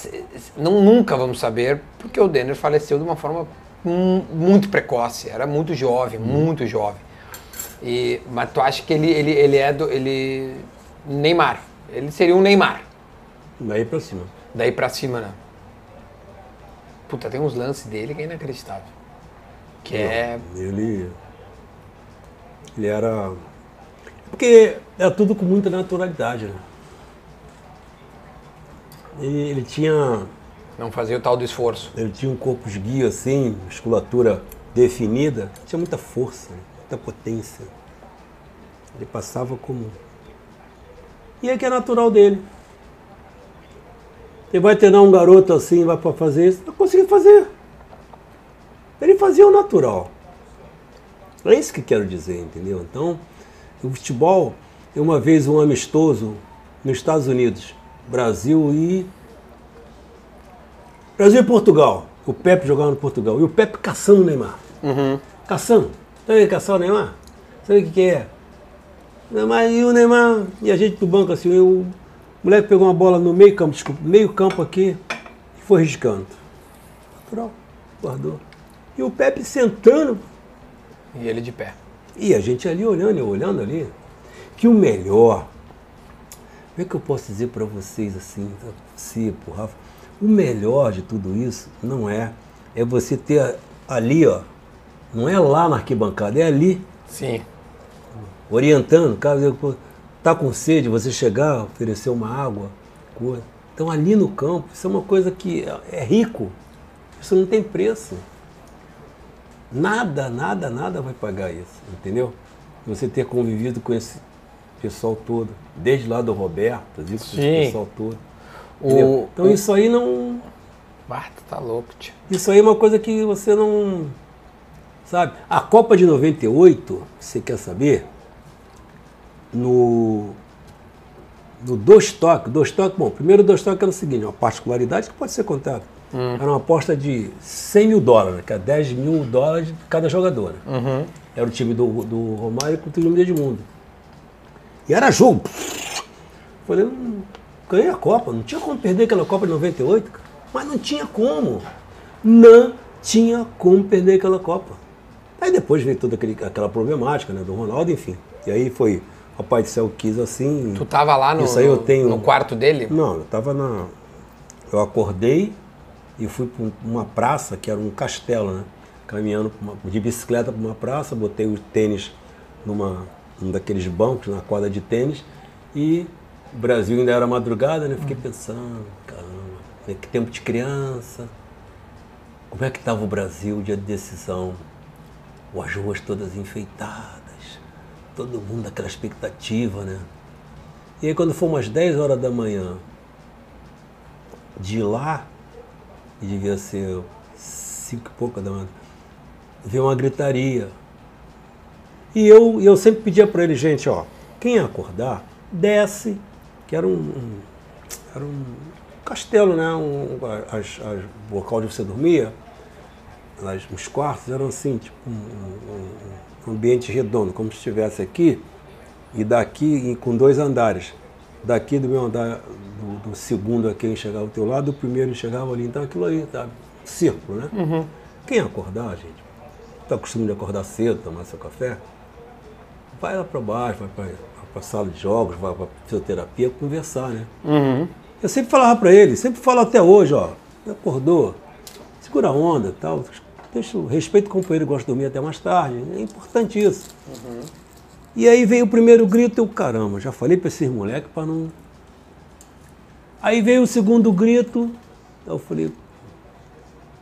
não, nunca vamos saber, porque o Denner faleceu de uma forma mu- muito precoce, era muito jovem, muito jovem. E, mas tu acha que ele, ele, ele é do... Ele, Neymar, ele seria um Neymar.
Daí pra cima.
Daí pra cima, né? Puta, tem uns lances dele que é inacreditável. Que é.
Ele. Ele era. Porque era tudo com muita naturalidade, né? Ele, ele tinha.
Não fazia o tal do esforço.
Ele tinha um corpo esguio assim, musculatura definida, tinha muita força, muita potência. Ele passava como. E é que é natural dele. Você vai treinar um garoto assim, vai para fazer isso, não conseguir fazer. Ele fazia o natural. É isso que quero dizer, entendeu? Então, o futebol, eu uma vez um amistoso nos Estados Unidos, Brasil e Brasil e Portugal. O Pepe jogava no Portugal. E o Pepe caçando o Neymar. Caçando. Sabe que é caçar o Neymar? Sabe o que que é? Neymar e o Neymar. E a gente do banco assim, eu- o moleque pegou uma bola no meio campo, desculpa, meio campo aqui e foi riscando. Natural. Guardou. E o Pepe sentando.
E ele de pé.
E a gente ali olhando, eu olhando ali, que o melhor, como é que eu posso dizer para vocês assim, você, pro Rafa, o melhor de tudo isso não é, é você ter ali, ó, não é lá na arquibancada, é ali,
Sim.
orientando, caso tá com sede, você chegar, oferecer uma água, coisa. Então ali no campo, isso é uma coisa que é rico, isso não tem preço. Nada, nada, nada vai pagar isso, entendeu? Você ter convivido com esse pessoal todo, desde lá do Roberto, viu, com esse pessoal todo.
O-?
Então
o-
isso aí não.
Tu tá louco, tio.
Isso aí é uma coisa que você não. Sabe? A Copa de 98, você quer saber? No. no dois toques. Dois toques, bom, primeiro dois toques era o seguinte, uma particularidade que pode ser contada. Era uma aposta de 100 mil dólares, que é 10 mil dólares cada jogador. né? Era o time do, do Romário contra o time do Edmundo. E era jogo. Falei, hum, ganhei a Copa. Não tinha como perder aquela Copa de 98, cara. Mas não tinha como. Não tinha como perder aquela Copa. Aí depois veio toda aquele- aquela problemática né, do Ronaldo, enfim. E aí foi, o Pai do Céu quis assim.
Tu tava lá no,
Isso aí eu tenho-
no quarto dele?
Não, eu tava na. Eu acordei e fui para uma praça que era um castelo, né? Caminhando uma- de bicicleta para uma praça, botei o tênis numa, num daqueles bancos, na quadra de tênis, e o Brasil ainda era madrugada, né? Fiquei pensando, caramba, né, que tempo de criança. Como é que estava o Brasil dia de decisão? As ruas todas enfeitadas, todo mundo naquela expectativa, né? E aí quando foi umas 10 horas da manhã, de lá, e devia ser cinco e pouca da manhã, veio uma gritaria. E eu, eu sempre pedia para ele, gente, ó, quem acordar, desce, que era um, um- era um castelo, né? Um, as, as, o local onde você dormia, as, os quartos eram assim, tipo um, um- um ambiente redondo, como se estivesse aqui, e daqui e com dois andares. Daqui do meu andar, do, do segundo aqui eu enxergava o teu lado, do primeiro enxergava ali, então aquilo aí, tá? Círculo, né? Quem acordar, gente, tá acostumado de acordar cedo, tomar seu café, vai lá para baixo, vai para a sala de jogos, vai para fisioterapia, conversar, né? Eu sempre falava para ele, sempre falo até hoje, ó, acordou, segura a onda tal, deixa, o- respeita o companheiro que gosta de dormir até mais tarde, é importante isso. E aí veio o primeiro grito, eu, caramba, já falei para esses moleques para não... Aí veio o segundo grito, eu falei,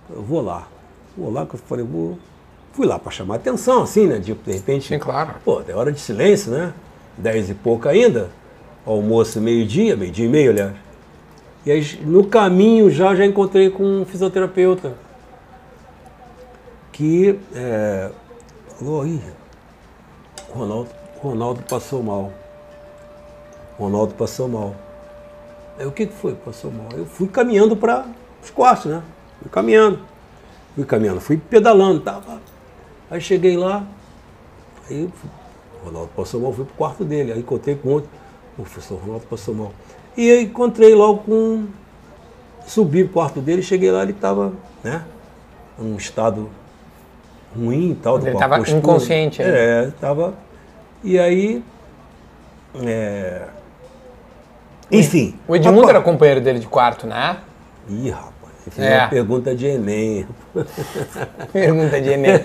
eu vou lá, vou lá, que eu falei, vou... Fui lá para chamar atenção, assim, né, de, de repente...
Sim, claro.
Pô, é hora de silêncio, né? Dez e pouco ainda, almoço meio-dia, meio-dia e meio, aliás. E aí, no caminho já, já encontrei com um fisioterapeuta que é, falou, ih, Ronaldo, Ronaldo passou mal. Ronaldo passou mal. Aí o que, que foi? Passou mal. Eu fui caminhando para os quartos, né? Fui caminhando. Fui caminhando, fui pedalando, tava. Aí cheguei lá, aí o Ronaldo passou mal, fui pro quarto dele. Aí encontrei com outro. O professor Ronaldo passou mal. E aí encontrei logo com. Subi pro quarto dele, cheguei lá, ele estava, né? Num estado ruim e tal.
Ele
com a
tava
postura.
inconsciente ainda.
É, estava. E aí. é, Enfim.
O Edmundo era companheiro dele de quarto, né?
Ih, rapaz,
É.
uma pergunta de Enem. (laughs)
Pergunta de Enem.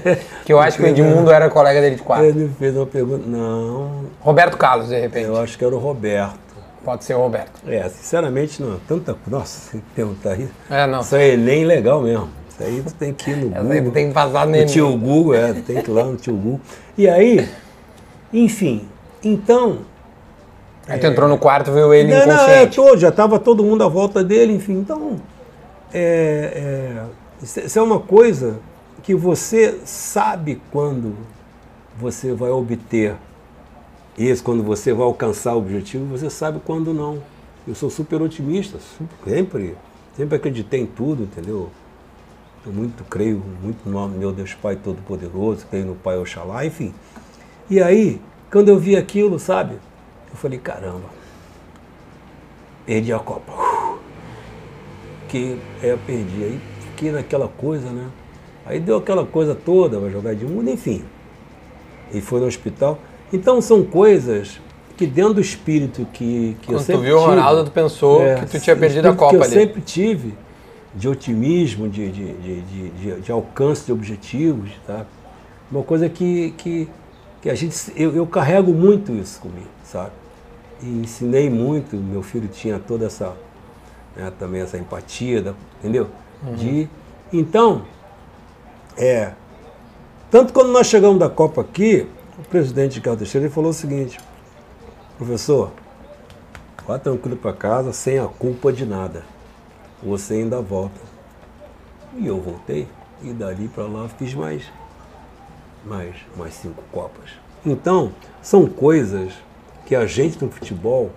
Que eu acho que o Edmundo era colega dele de quarto.
Ele fez uma pergunta. Não,
Roberto Carlos, de repente.
eu acho que era o Roberto.
Pode ser o Roberto.
É, sinceramente, não. Tanta. Nossa, tem que perguntar isso.
É, não.
Isso é Enem legal mesmo. Isso aí tu tem que ir no Google.
tem que passar no
No tio Google, é, tem que ir lá no tio Google. E aí, enfim, então.
Aí tu entrou no quarto viu ele
Não, não, é,
inconsciente.
todo, já estava todo mundo à volta dele, enfim. Então, é, é, isso isso é uma coisa que você sabe quando você vai obter isso, quando você vai alcançar o objetivo, você sabe quando não. Eu sou super otimista, sempre, sempre acreditei em tudo, entendeu? Eu muito creio muito no meu Deus Pai Todo-Poderoso, creio no Pai Oxalá, enfim. E aí, quando eu vi aquilo, sabe? Eu falei, caramba, perdi a Copa. Que é, eu perdi. Aí fiquei naquela coisa, né? Aí deu aquela coisa toda, vai jogar de mundo, enfim. E foi no hospital. Então são coisas que dentro do espírito que, que eu
Quando tu
sempre
viu o Ronaldo, tu pensou
é,
que tu tinha perdido a Copa
que eu
ali.
sempre tive de otimismo, de, de, de, de, de- de alcance de objetivos, tá? Uma coisa que, que, que a gente, eu, eu carrego muito isso comigo, sabe? E ensinei muito, meu filho tinha toda essa, né, também essa empatia, da- entendeu? De, então, é, tanto quando nós chegamos da Copa aqui, o presidente Ricardo Teixeira ele falou o seguinte, professor, vá tranquilo para casa, sem a culpa de nada. Você ainda volta. E eu voltei, e dali para lá fiz mais, mais, mais cinco Copas. Então, são coisas que a gente no futebol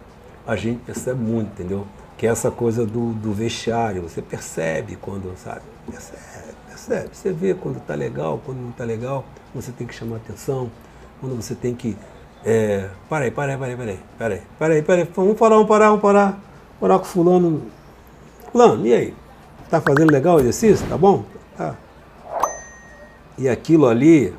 a gente percebe muito, entendeu? Que é essa coisa do, do vestiário, você percebe quando, sabe? Percebe, percebe. Você vê quando tá legal, quando não tá legal, você tem que chamar atenção, quando você tem que. É, para aí, para aí, para aí, para aí, para aí, para aí, para aí, vamos parar, vamos parar, vamos parar. Parar com fulano. Fulano, e aí? Tá fazendo legal o exercício? Tá bom? Tá. E aquilo ali,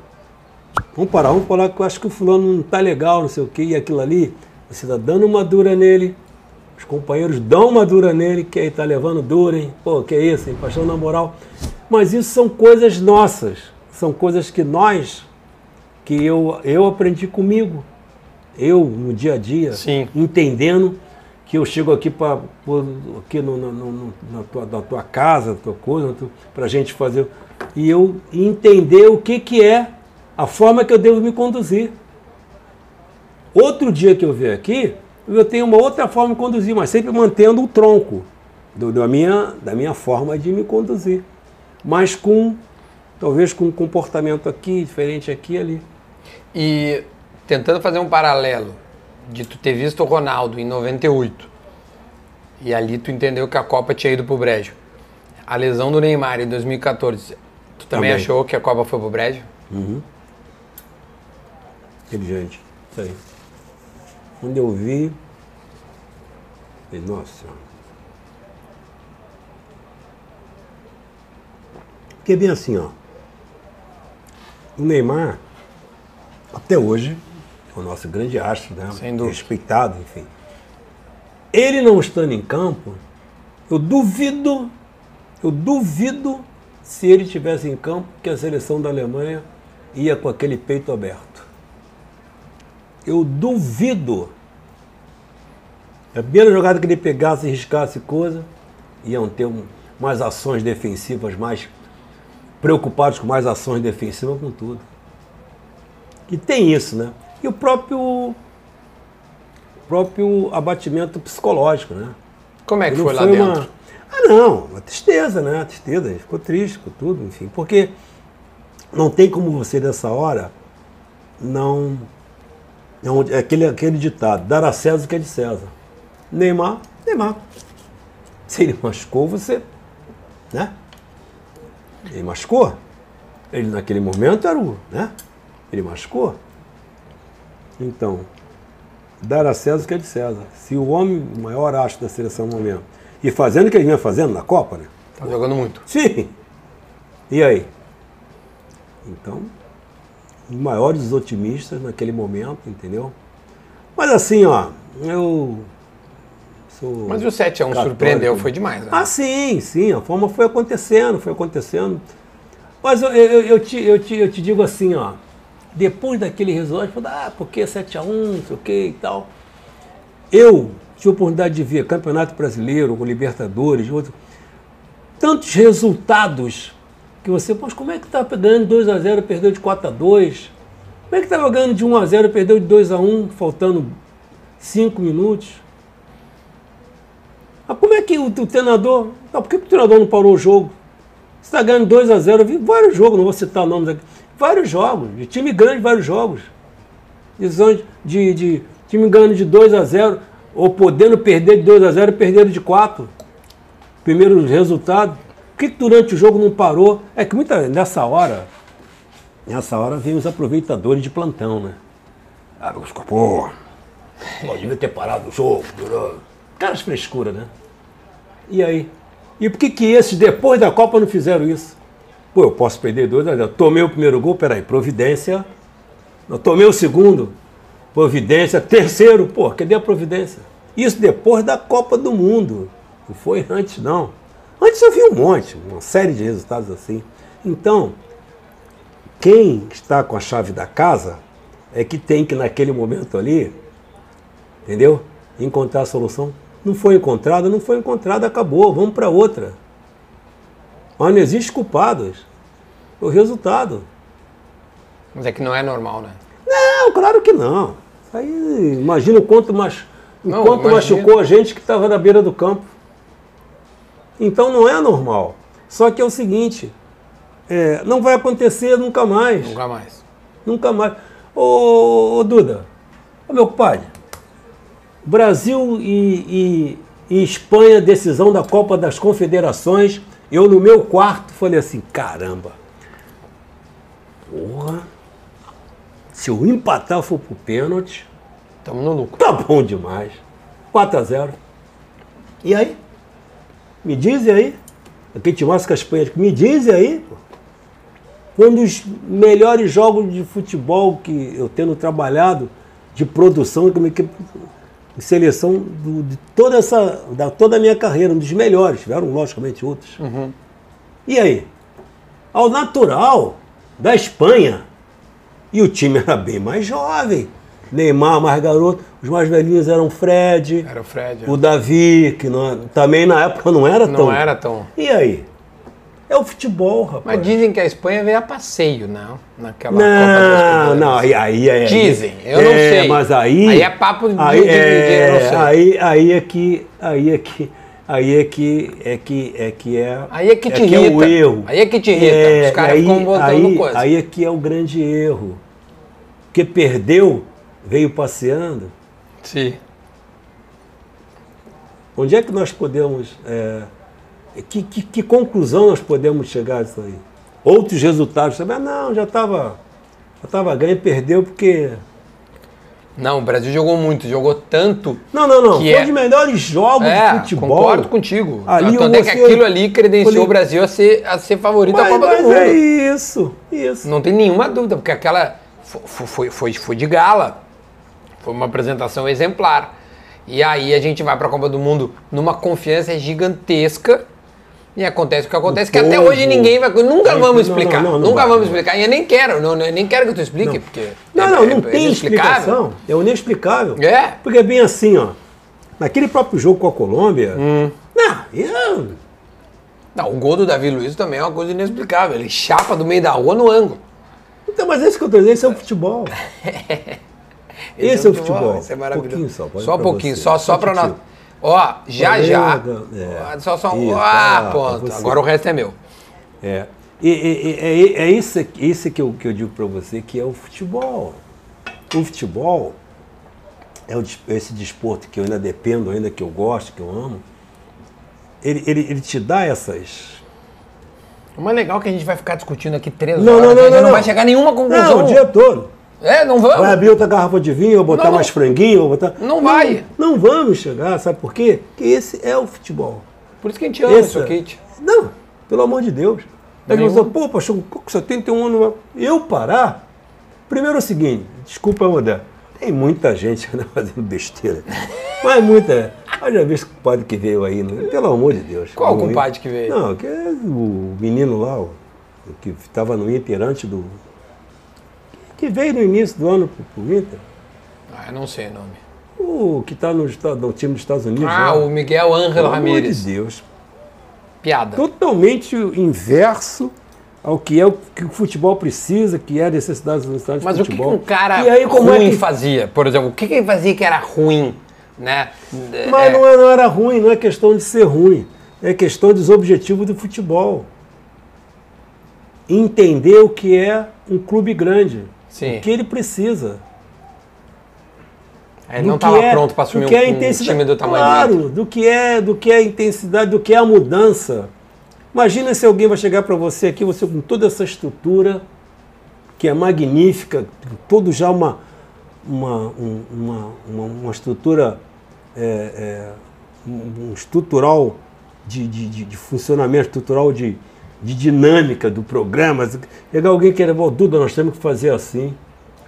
vamos parar, vamos parar que eu acho que o fulano não tá legal, não sei o quê, e aquilo ali, você tá dando uma dura nele, os companheiros dão uma dura nele, que aí tá levando dura, hein? Pô, que é isso, hein? Paixão na moral. Mas isso são coisas nossas, são coisas que nós, que eu, eu aprendi comigo, eu no dia a dia,
Sim.
entendendo que eu chego aqui para aqui no, no, no, na, tua, na tua casa, na tua coisa, para a gente fazer e eu entender o que, que é a forma que eu devo me conduzir. Outro dia que eu vier aqui, eu tenho uma outra forma de conduzir, mas sempre mantendo o tronco do, da, minha, da minha forma de me conduzir. Mas com, talvez com um comportamento aqui, diferente aqui e ali.
E tentando fazer um paralelo de tu ter visto o Ronaldo em 98 e ali tu entendeu que a Copa tinha ido pro brejo. A lesão do Neymar em 2014, tu também,
Também.
achou que a Copa foi pro brejo?
Inteligente. Isso aí. Quando eu vi, falei, nossa. Porque bem assim, ó. O Neymar, até hoje, é o nosso grande astro, né?
Sem dúvida.
Respeitado, enfim. Ele não estando em campo, eu duvido, eu duvido se ele estivesse em campo que a seleção da Alemanha ia com aquele peito aberto. Eu duvido. A primeira jogada que ele pegasse e riscasse coisa, iam ter um, mais ações defensivas, mais preocupados com mais ações defensivas, com tudo. E tem isso, né? E o próprio, próprio abatimento psicológico, né?
Como é que
Não
foi lá
foi
dentro?
uma- Ah, não, uma tristeza, né? Uma tristeza, ele ficou triste com tudo, enfim. Porque não tem como você, nessa hora, não. Não é aquele, aquele ditado: dar a César o que é de César. Neymar, Neymar. Se ele machucou, você. Né? Ele machucou. Ele, naquele momento, era o. Né? Ele machucou. Então, dar a César o que é de César. Se o homem, maior astro da seleção no momento, e fazendo o que ele vinha fazendo na Copa, né?
Tá jogando muito.
Sim. E aí? Então, os maiores otimistas naquele momento, entendeu? Mas assim, ó, eu sou.
Mas o 7x1
católico.
surpreendeu, foi demais. Né?
Ah, sim, sim, a forma foi acontecendo, foi acontecendo. Mas eu, eu, eu, te, eu, te, eu te digo assim, ó, depois daquele resultado, eu falo, ah, porque 7x1, não sei o que e tal. Eu tive a oportunidade de ver Campeonato Brasileiro, com Libertadores, outro, tantos resultados que você, poxa, como é que tá ganhando 2x0 perdeu de 4x2? Como é que estava ganhando de 1x0 perdeu de 2x1, faltando 5 minutos? Mas como é que o, o treinador. Não, por que, o treinador não parou o jogo? Você está ganhando 2 a 0 Eu vi vários jogos, não vou citar nomes aqui. Vários jogos, de time grande, vários jogos. Decisões de, de time ganhando de 2 a 0 ou podendo perder de 2 a 0 e perderam de 4. Primeiro resultado. Por que, que durante o jogo não parou? É que muita, nessa hora, nessa hora vem os aproveitadores de plantão, né? Ah, os pô, pô, devia ter parado o jogo. durou. Caras frescura, né? E aí? E por que que esses, depois da Copa, não fizeram isso? Pô, eu posso perder dois zero. Tomei o primeiro gol, peraí, providência. Eu tomei o segundo, providência. Terceiro, pô, cadê a providência? Isso depois da Copa do Mundo. Não foi antes, não. Antes eu vi um monte, uma série de resultados assim. Então, quem está com a chave da casa é que tem que, naquele momento ali, entendeu? Encontrar a solução. Não foi encontrada, não foi encontrada, acabou, vamos para outra. Mas não existe culpados. O resultado.
Mas é que não é normal, né?
Não, claro que não. Aí, imagina o quanto, mach... o
Não,
quanto
imagina.
machucou a gente que estava na beira do campo. Então não é normal. Só que é o seguinte, é, não vai acontecer nunca mais.
Nunca mais.
Nunca mais. Ô, ô Duda, ô meu compadre, Brasil e, e, e Espanha, decisão da Copa das Confederações. Eu no meu quarto falei assim, caramba. Porra. Se eu empatar for pro pênalti,
Tamo no lucro.
tá bom demais. 4 a 0 E aí? Me dizem aí. Aquele time com a Espanha, me dizem aí. um dos melhores jogos de futebol que eu tendo trabalhado, de produção, como de seleção do- de toda essa, da toda a minha carreira, um dos melhores. Tiveram, logicamente, outros. E aí? Ao natural da Espanha. E o time era bem mais jovem. Neymar mais garoto. Os mais velhinhos eram Fred,
Era o Fred.
o Davi, que não- também na época não era tão.
Não era tão.
E aí? É o futebol, rapaz.
Mas dizem que a Espanha veio a passeio, não? Naquela Copa das
Não, não, aí, aí é.
Dizem, eu não
é,
sei.
Mas aí.
Aí é papo de-
aí
de- de- de-
é,
não sei.
Aí, aí é que. Aí é que. Aí é que é que é que é.
Aí é que te
é o
irrita.
erro.
Aí é que te irrita.
É,
Os caras
aí,
ficam botando
aí,
coisa.
Aí é que é o grande erro. Porque perdeu, veio passeando.
Sim.
Onde é que nós podemos. é, que, que, que conclusão nós podemos chegar disso aí? Outros resultados também. Ah, não, já estava. Já estava ganho e perdeu porque.
Não, o Brasil jogou muito, jogou tanto.
Não, não, não. Foi
é-
um dos melhores jogos
É,
de futebol.
concordo contigo.
Ali
Tanto é que aquilo ali credenciou
Falei-
o Brasil a ser, a ser favorito da
Mas,
Copa
mas
do Mundo.
é isso, isso.
Não tem nenhuma dúvida, porque aquela fo- fo- foi, foi, foi de gala. Foi uma apresentação exemplar. E aí a gente vai para a Copa do Mundo numa confiança gigantesca. E acontece o que acontece,
O
que até
povo-
hoje ninguém vai. Nunca
Não,
vamos explicar.
não, não, não
nunca
vai,
vamos explicar. E eu nem quero, não, nem quero que tu explique, porque.
Não,
é-
não,
é-
não
é
tem explicação. É inexplicável.
É.
Porque é bem assim, ó. Naquele próprio jogo com a Colômbia.
Hum.
Não, eu,
Não, o gol do Davi Luiz também é uma coisa inexplicável. Ele chapa do meio da rua no ângulo.
então, mas esse que eu tô dizendo, esse é o futebol. (laughs) Esse é o futebol.
Esse é maravilhoso.
Só,
só um pouquinho, só, só pra nós. Ó, já já.
É.
Só, só um.
Isso,
ah,
você.
Agora o resto é meu.
É. E, e- é, é isso, isso que, eu, que eu digo para você, que é o futebol. O futebol é o esse desporto que eu ainda dependo, ainda que eu gosto, que eu amo. Ele, ele, ele te dá essas.
O mais legal é que a gente vai ficar discutindo aqui três
Não,
horas.
não, não, não,
não
não.
vai chegar a nenhuma conclusão.
Não, o dia todo.
É, não
Vai
vamos.
abrir outra garrafa de vinho, botar
Não, não.
mais franguinho, vou botar.
Não vai.
Não, não vamos chegar, sabe por quê? Porque esse é o futebol.
Por isso que a gente ama isso
é-
aqui.
Não, pelo amor de Deus. Aí você fala, pô, pastor, com 71 anos, eu parar? Primeiro é o seguinte, desculpa, André, tem muita gente ainda (laughs) fazendo besteira. Mas muita. Haja visto o padre que veio aí, né? pelo amor de Deus.
Qual
O-
compadre que veio?
Não, que é o menino lá, o, o que estava no Inter antes do. Que veio no início do ano pro, pro Inter.
Ah, não sei o nome.
O que está no, no time dos Estados Unidos.
Ah,
lá.
o Miguel Ángel
Pelo amor de Deus.
Piada.
totalmente inverso ao que é o que o futebol precisa, que é a necessidade do estado de
Mas o que,
futebol.
um cara
e aí, como
ruim
é que...
fazia? Por exemplo, o que, que ele fazia que era ruim? Né?
Mas
É,
não, é- não era ruim, não é questão de ser ruim. É questão dos objetivos do futebol. Entender o que é um clube grande.
Sim.
O que ele precisa.
Ele
do
não estava
é-
pronto para
do
assumir
que é
um, um time do tamanho
claro,
dele.
do que é do que é a intensidade, do que é a mudança. Imagina se alguém vai chegar para você aqui, você com toda essa estrutura que é magnífica, todo já uma uma, um- uma, uma, uma estrutura é, é, um estrutural de, de, de- de funcionamento, estrutural de, de dinâmica do programa. Pegar alguém que era, "Ó, Duda, nós temos que fazer assim.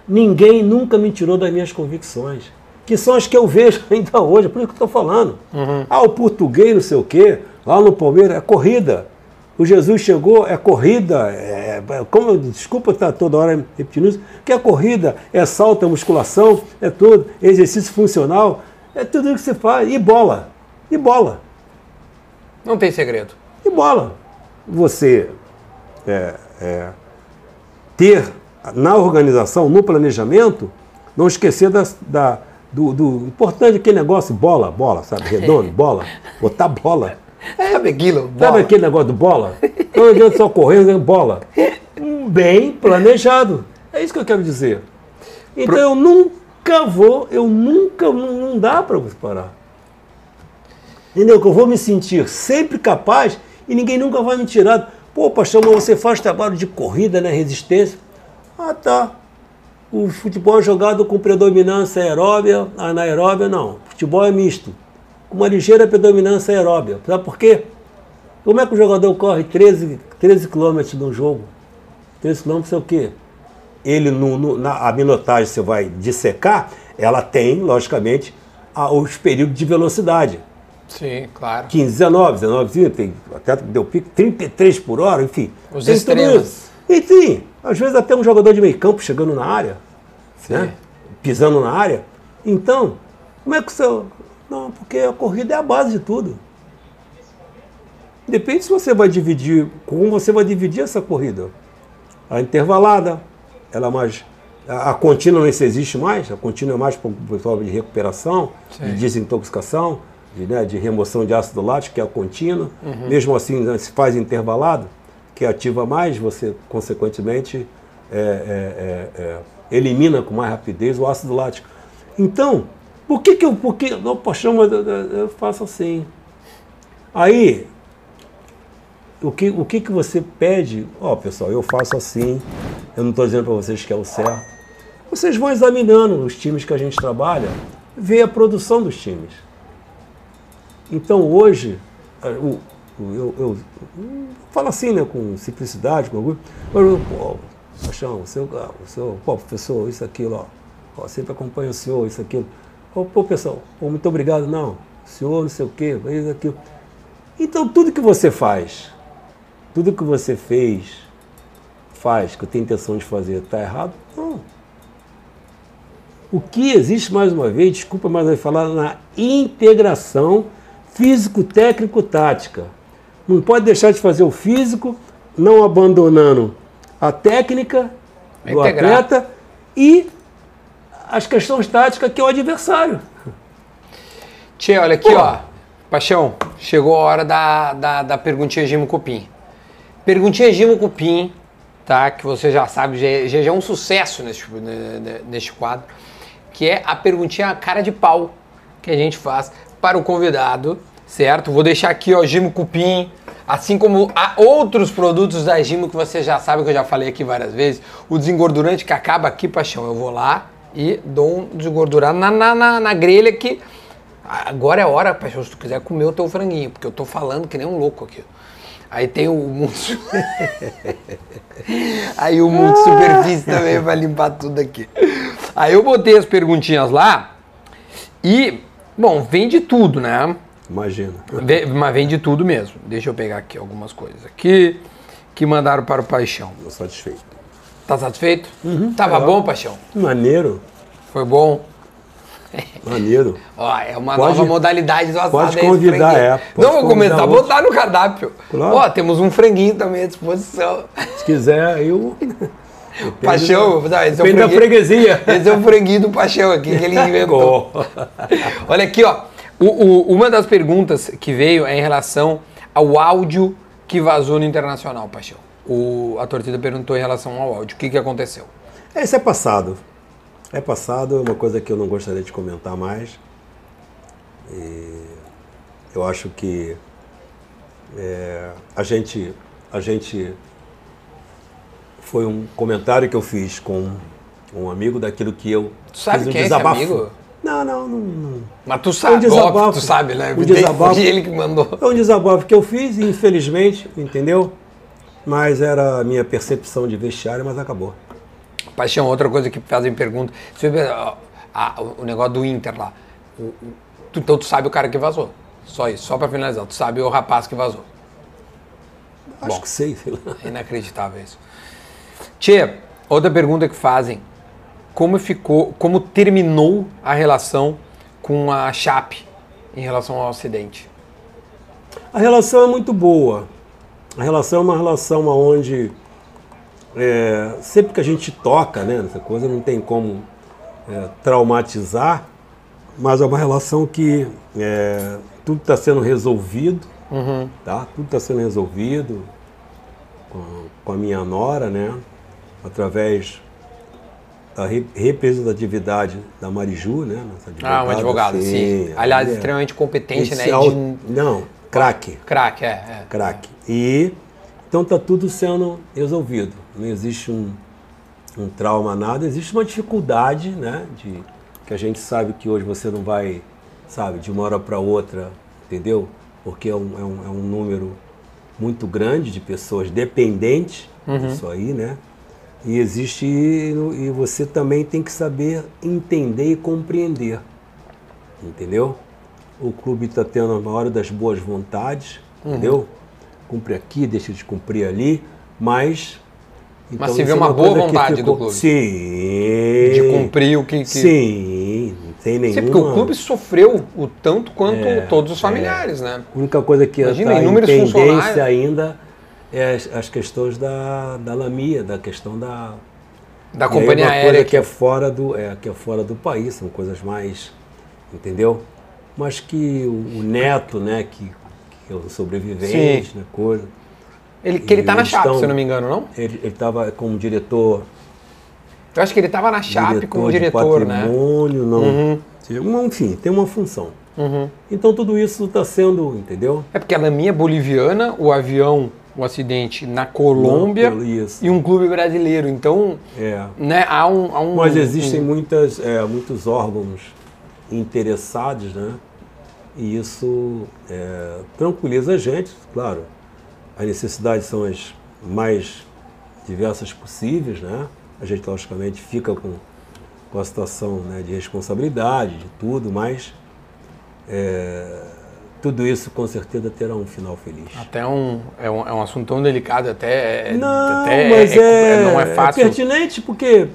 Ninguém nunca me tirou das minhas convicções, que são as que eu vejo (laughs) ainda hoje, por isso que eu estou falando. Ah, o português, não sei o quê, lá no Palmeiras, é corrida. O Jesus chegou, é corrida, é, é- como, desculpa estar toda hora repetindo isso, que é corrida, é salto, é musculação, é tudo, é exercício funcional, é tudo isso que você faz, e bola, e bola.
Não tem segredo.
E bola. Você é, é, ter na organização, no planejamento, não esquecer das- da, do, do importante aquele negócio, bola, bola, sabe? Redondo, (laughs) bola, botar bola.
Sabe aquilo?
Sabe
Bola.
aquele negócio do bola? Não adianta só correr, né? bola. Bem planejado. É isso que eu quero dizer. Então eu nunca vou, eu nunca, não, não dá para você parar. Entendeu? Que eu vou me sentir sempre capaz e ninguém nunca vai me tirar. Pô, pastor, mas você faz trabalho de corrida, né? Resistência. Ah, tá. O futebol é jogado com predominância aeróbia, anaeróbia não. Futebol é misto. Com uma ligeira predominância aeróbia. Sabe por quê? Como é que o jogador corre 13, 13 quilômetros no jogo? 13 quilômetros é o quê? Ele, no, no, na a minutagem, você vai dissecar, ela tem, logicamente, a, os períodos de velocidade.
Sim, claro.
15, 19, 19, 20, tem, até deu pico, 33 por hora, enfim.
Os
tem
extremos.
E sim, às vezes até um jogador de meio campo chegando na área, né? pisando na área. Então, como é que o seu. Não, porque a corrida é a base de tudo. Depende se você vai dividir, como você vai dividir essa corrida. A intervalada, ela é mais. A, a contínua não se existe mais, a contínua é mais para o pessoal de recuperação,
Sim.
de desintoxicação, de, né, de remoção de ácido lático, que é a contínua. Mesmo assim, né, se faz intervalado, que ativa mais, você, consequentemente, é, é, é, é, elimina com mais rapidez o ácido lático. Então, por que, que eu. Por que, não, paixão, mas eu, eu- faço assim. Aí, o que, o que, que você pede? Ó, pessoal, eu faço assim, eu não estou dizendo para vocês que é o certo. Vocês vão examinando os times que a gente trabalha, ver a produção dos times. Então hoje, eh, eu, eu, eu falo assim, né, com simplicidade, com orgulho, mas, pô, Paixão, o seu, o seu, pô, professor, isso, aquilo, ó, ó, sempre acompanha o senhor, isso, aquilo. Pô, pô, pessoal, pô, muito obrigado, não, o senhor, não sei o quê, isso, aquilo. Então tudo que você faz, tudo que você fez, faz, que eu tenho intenção de fazer, está errado? Não. O que existe, mais uma vez, desculpa mais uma vez falar, na integração físico-técnico-tática. Não pode deixar de fazer o físico, não abandonando a técnica do
Integrar.
atleta e as questões táticas que é o adversário.
Tchê, olha aqui,
Pô.
ó. Paixão, chegou a hora da, da, da perguntinha Gimo Cupim. Perguntinha Gimo Cupim, tá? Que você já sabe, já, já já é um sucesso neste, ne- ne- neste quadro, que é a perguntinha cara de pau que a gente faz para o convidado, certo? Vou deixar aqui, ó, Gimo Cupim, assim como há outros produtos da Gimo que você já sabe, que eu já falei aqui várias vezes, o desengordurante que acaba aqui, Paixão, eu vou lá e dou um desengordurado na, na, na, na grelha que Agora é hora, paixão, se tu quiser comer o teu franguinho, porque eu tô falando que nem um louco aqui. Aí tem o mundo. (laughs) Aí o mundo superfície também vai limpar tudo aqui. Aí eu botei as perguntinhas lá e, bom, vem de tudo, né?
Imagina.
Mas vem de tudo mesmo. Deixa eu pegar aqui algumas coisas aqui que mandaram para o Paixão.
Estou satisfeito.
Tá satisfeito? Tava bom, Paixão?
Maneiro,
Foi bom?
maneiro. (laughs)
Ó, é uma
Pode-
nova modalidade do assado.
pode convidar,
franguinho.
é, pode
Não, vou começar a botar no cardápio.
Claro.
Ó, temos um franguinho também à disposição.
Se quiser, eu. (laughs)
Paixão, não, esse é o
Depende da
franguinho.
freguesia.
Esse é o franguinho do Paixão aqui que ele (laughs) inventou. Olha aqui, ó. O- o- uma das perguntas que veio é em relação ao áudio que vazou no Internacional, Paixão. O, a torcida perguntou em relação ao áudio. O que, que aconteceu?
Esse é passado. É passado, é uma coisa que eu não gostaria de comentar mais. E eu acho que é, a gente, a gente foi um comentário que eu fiz com um amigo daquilo que eu
Tu sabe
fiz um
quem é esse
desabafo.
amigo?
Não, não, não, não.
Mas tu sabe,
desabafo.
óbvio tu sabe, né?
Um
Foi
desabafo.
ele que mandou.
É um desabafo que eu fiz, infelizmente, entendeu? Mas era a minha percepção de vestiário, mas acabou.
Paixão, outra coisa que fazem pergunta. Vê, ó, a- o negócio do Inter lá. O- o- tu- então tu sabe o cara que vazou. Só isso, só pra finalizar. Tu sabe o rapaz que vazou.
Acho
Bom.
que sei, sei lá.
É inacreditável isso. Tchê, outra pergunta que fazem. Como ficou, como terminou a relação com a Chape em relação ao acidente?
A relação é muito boa. A relação é uma relação onde é, sempre que a gente toca né, nessa coisa não tem como é, traumatizar, mas é uma relação que é, tudo está sendo resolvido, tá? Tudo está sendo resolvido com, com a minha nora, né? Através a re- representatividade da Mariju, né?
Ah, um advogado, sim. Aliás, extremamente competente, né?
Al-
De...
Não, craque,
Craque, é, é.
craque. E então tá tudo sendo resolvido. Não existe um, um trauma, nada. Existe uma dificuldade, né? De, que a gente sabe que hoje você não vai, sabe, de uma hora para outra, entendeu? Porque é um, é, um, é um número muito grande de pessoas dependentes disso aí, né? E existe e você também tem que saber entender e compreender, entendeu? O clube está tendo a maior das boas vontades, entendeu? Cumpre aqui, deixa de cumprir ali, mas então
Mas se vê
é
uma boa vontade do clube.
Sim.
De cumprir o que. que...
Sim, não tem nenhuma.
Sim, porque o clube sofreu o tanto quanto
É,
todos os familiares, né?
A única coisa que
Imagina, inúmeros
tendência
funcionários.
ainda é as, as questões da, da Lamia, da questão da,
Da
E aí
companhia
uma
aérea.
coisa que é fora do é, que é fora do país, são coisas mais, entendeu? Mas que o, o neto, né, que, que é o sobrevivente, né, coisa,
Ele, que ele tá na Chape,
estão-
se eu não me engano, não?
ele estava como diretor,
Eu acho que ele tava na Chape
diretor
como
de
diretor, né?
patrimônio, não, Uma- enfim, tem uma função.
Uhum.
Então tudo isso está sendo, entendeu?
É porque a Laminha boliviana, o avião, o acidente na Colômbia
Não,
e um clube brasileiro. Então,
É.
né, há um. Há um
Mas existem
um-
muitas, é, muitos órgãos interessados, né? E isso é, tranquiliza a gente, claro. As necessidades são as mais diversas possíveis, né? A gente, logicamente, fica com, com a situação né, de responsabilidade, de tudo, mas é, tudo isso com certeza terá um final feliz.
Até um é, um. é um assunto tão delicado, até.
Não,
até
mas é,
não é fácil.
pertinente porque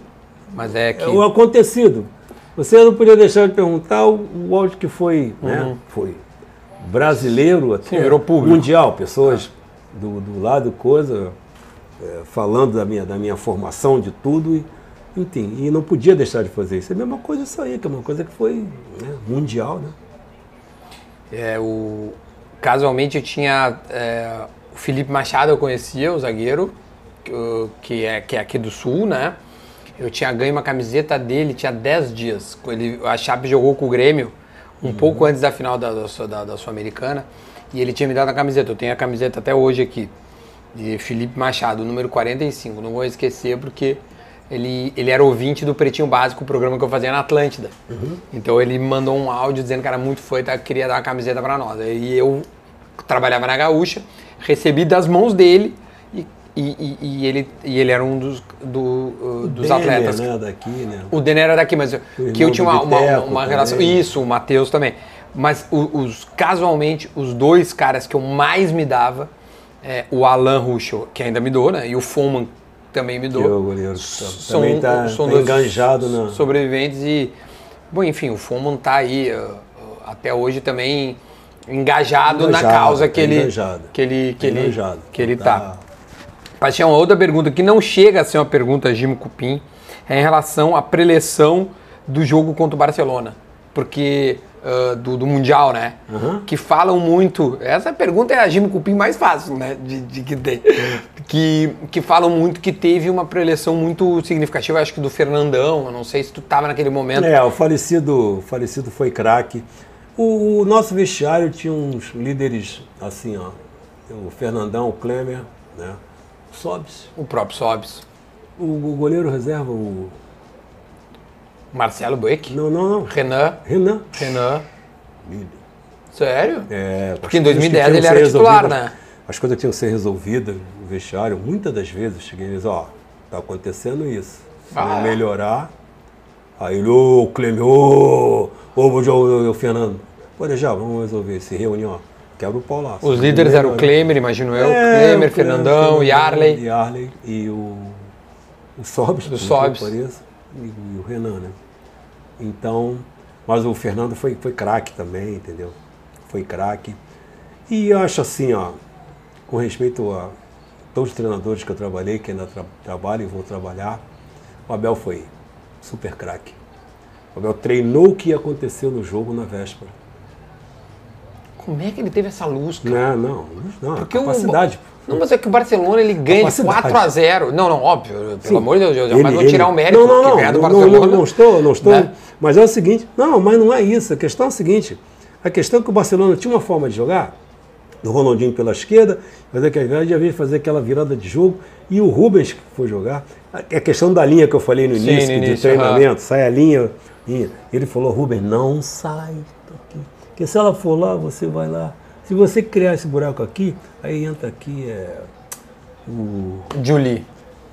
mas é que.
É o acontecido. Você não podia deixar de perguntar o, áudio que foi, né? Foi brasileiro até
Sim, virou público.
mundial, pessoas do, do lado coisa é, falando da minha da minha formação de tudo e enfim, e não podia deixar de fazer isso. É a mesma coisa isso aí, que é uma coisa que foi né, mundial, né?
É, o, casualmente eu tinha. é, o Felipe Machado eu conhecia, o zagueiro, que, é, que é aqui do sul, né? Eu tinha ganho uma camiseta dele, tinha 10 dias. Ele, a Chape jogou com o Grêmio um pouco antes da final da, da, da Sul-Americana. E ele tinha me dado a camiseta. Eu tenho a camiseta até hoje aqui. De Felipe Machado, número 45. Não vou esquecer porque ele, ele era ouvinte do Pretinho Básico, o programa que eu fazia na Atlântida. Então ele me mandou um áudio dizendo que era muito fã e tá- queria dar uma camiseta pra nós. E eu trabalhava na Gaúcha, recebi das mãos dele e, e, e- ele, e ele era um dos, do, uh, dos
Denner,
atletas.
né, daqui, né?
O Denner era daqui, mas que eu tinha uma, uma, uma relação. Isso, o Matheus também. Mas os, casualmente, os dois caras que eu mais me dava, é, o Alan Ruschel, que ainda me dou, né? E o Foman também me
Que
dou.
é o goleiro
São-
também está
são
tá enganjado na.
sobreviventes e bom enfim o Foman tá aí uh, até hoje também engajado, na
Engajado,
causa que
tá
ele
engajado.
que ele que
Tá
ele que ele
Tá-
tá. Paixão, outra pergunta que não chega a ser uma pergunta Gimo Cupim é em relação à preleção do jogo contra o Barcelona, porque uh, do, do mundial, né?
Aham.
Que falam muito. Essa pergunta é a Gimo Cupim mais fácil, né? De, de que tem. Que, que falam muito que teve uma preleção muito significativa, acho que do Fernandão. Eu não sei se tu tava naquele momento.
É, o falecido, o falecido foi craque. O, o nosso vestiário tinha uns líderes assim, ó. O Fernandão, o Klemer, né? O Sobs.
O próprio Sobs.
O, o goleiro reserva, o.
Marcelo Bueck.
Não, não, não.
Renan.
Renan.
Renan. Sério?
É,
Porque em
as coisas que
2010
tinham
ele era titular, né?
As coisas tinham que ser resolvidas no vestiário. Muitas das vezes eu cheguei e disse, ó, tá acontecendo isso. Se
Ah.
não melhorar, aí ele, ô, Clêmio, ô, ô, ô, ô, ô, Fernando, pode já, vamos resolver, se reúne, ó, quebra o pau lá.
Os líderes eram o Klemer, imagino eu.
É,
Klemer,
o
Fernandão, Yarley.
Yarley e o, o Sobs, por
Sobs.
e o Renan, né? Então, mas o Fernando foi, foi craque também, entendeu? Foi craque. E eu acho assim, ó, com respeito a todos os treinadores que eu trabalhei, que ainda tra trabalho e vou trabalhar, o Abel foi super craque. O Abel treinou o que aconteceu no jogo na véspera.
Como é que ele teve essa luz, cara?
Não, não, não,
Porque o-
capacidade.
Não, mas é que o Barcelona ele ganha de
Capacidade.
4 a 0 Não, não, óbvio. Pelo
Sim.
amor de Deus, eu
Ele-
jamais vou
ele-
tirar o mérito
não, não, não,
ganhar do Barcelona.
Não, não estou, não estou.
né?
Mas é o seguinte, não, mas não é isso. A questão é a seguinte: a questão é que o Barcelona tinha uma forma de jogar, do Ronaldinho pela esquerda, fazer aquela já veio fazer aquela virada de jogo, e o Rubens que foi jogar. A a questão da linha que eu falei no
Sim,
início,
no
de
início,
treinamento, sai a linha, linha. Ele falou, Rubens, não sai daqui. Porque se ela for lá, você vai lá. Se você criar esse buraco aqui, aí entra aqui é, o
Julie,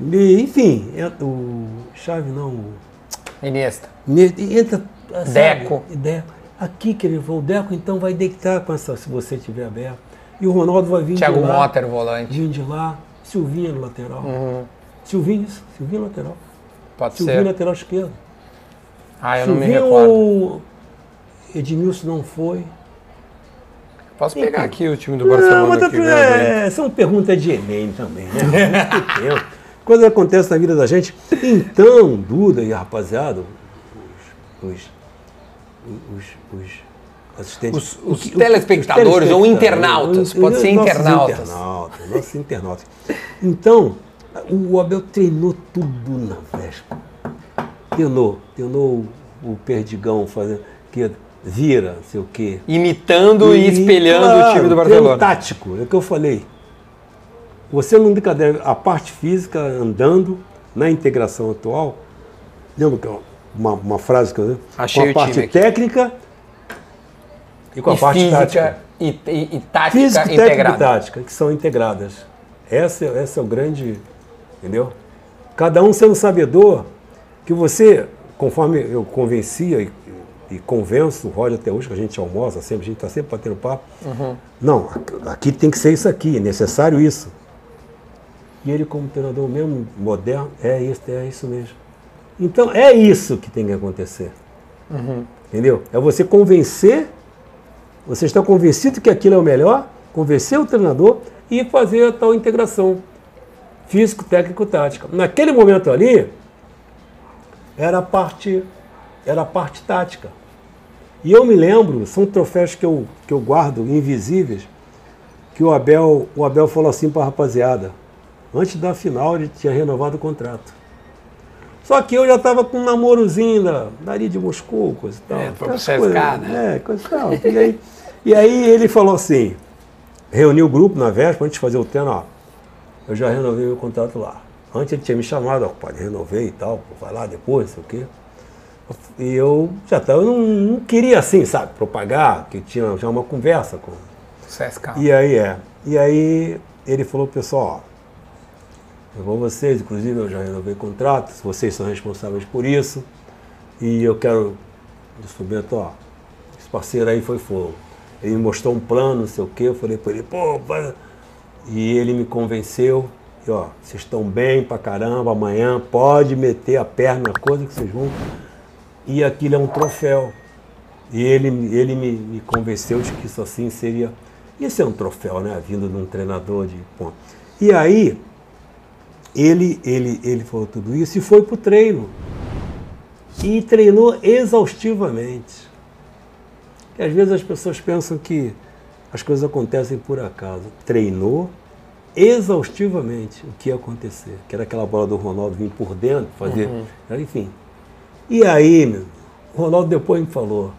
enfim, entra o chave não, o-
Iniesta.
entra sabe,
Deco.
Deco. Aqui que ele falou, o Deco então vai deitar com essa, se você tiver aberto. E o Ronaldo vai vir
Thiago
de lá.
Motter, volante.
Vir de lá. Silvinho no lateral.
Uhum.
Silvinho, isso. Silvinho lateral.
Pode
Silvinho
ser.
lateral esquerdo.
Ah, eu não me
Silvinho,
recordo.
Edmilson não foi.
Posso pegar aqui o time do
Não,
Barcelona.
mas
aqui,
é, são perguntas de Enem também, né? Muito tempo. Coisa que acontece na vida da gente. Então, Duda e rapaziada, os, os, os, os assistentes.
Os- os
o que- o-
telespectadores
os
ou
telespectadores,
internautas,
os-
pode ser internautas.
internautas. Nossos internautas. Então, o Abel treinou tudo na véspera. Treinou, treinou o Perdigão fazendo, que vira, não sei o quê.
Imitando e, espelhando o time do Barcelona.
tático, é o que eu falei. Você não brincadeira, a parte física andando na integração atual, lembra que eu- uma, uma frase que eu
Achei
com a parte técnica e com a
e
parte
física
tática.
e, e, e tática
Física, técnica e
integrada.
tática, que são integradas. Esse, é- esse é o grande, entendeu? Cada um sendo sabedor que você, conforme eu convencia e, e convenço o Roger até hoje, que a gente almoça sempre, a gente está sempre batendo papo.
Uhum.
Não, aqui tem que ser isso aqui, é necessário isso. E ele, como treinador mesmo, moderno, é isso, é isso mesmo. Então, é isso que tem que acontecer.
Uhum.
Entendeu? É você convencer, você está convencido que aquilo é o melhor, convencer o treinador e fazer a tal integração físico, técnico, tática. Naquele momento ali, era a parte, era a parte tática. E eu me lembro, são troféus que eu, que eu guardo, invisíveis, que o Abel, o Abel falou assim para a rapaziada. Antes da final, ele tinha renovado o contrato. Só que eu já estava com um namorozinho da, dali de Moscou, coisa e tal.
É, foi pro
coisas,
né?
É, coisa e tal. E aí, e aí ele falou assim, reuniu o grupo na véspera, antes de fazer o treino, ó, eu já renovei meu contrato lá. Antes ele tinha me chamado, ó, pode renovei e tal, vai lá depois, não sei o quê. E eu já estava, eu não, não queria assim, sabe, propagar, que tinha já uma conversa com,
CSK.
e aí é. E aí ele falou, pessoal, eu vou vocês, inclusive eu já renovei contrato, vocês são responsáveis por isso. E eu quero, disse Bento, ó, esse parceiro aí foi fogo. Ele me mostrou um plano, não sei o quê, eu falei para ele, pô, pai. E ele me convenceu, e ó, vocês estão bem pra caramba, amanhã pode meter a perna na coisa que vocês vão. E aquilo é um troféu. E ele, ele me, me convenceu de que isso assim seria. Isso é um troféu, né? Vindo de um treinador de ponto. E aí, ele, ele, ele falou tudo isso e foi para o treino. E treinou exaustivamente. Que às vezes as pessoas pensam que as coisas acontecem por acaso. Treinou exaustivamente o que ia acontecer. Que era aquela bola do Ronaldo vir por dentro, fazer. Enfim. E aí, meu, o Ronaldo depois me falou.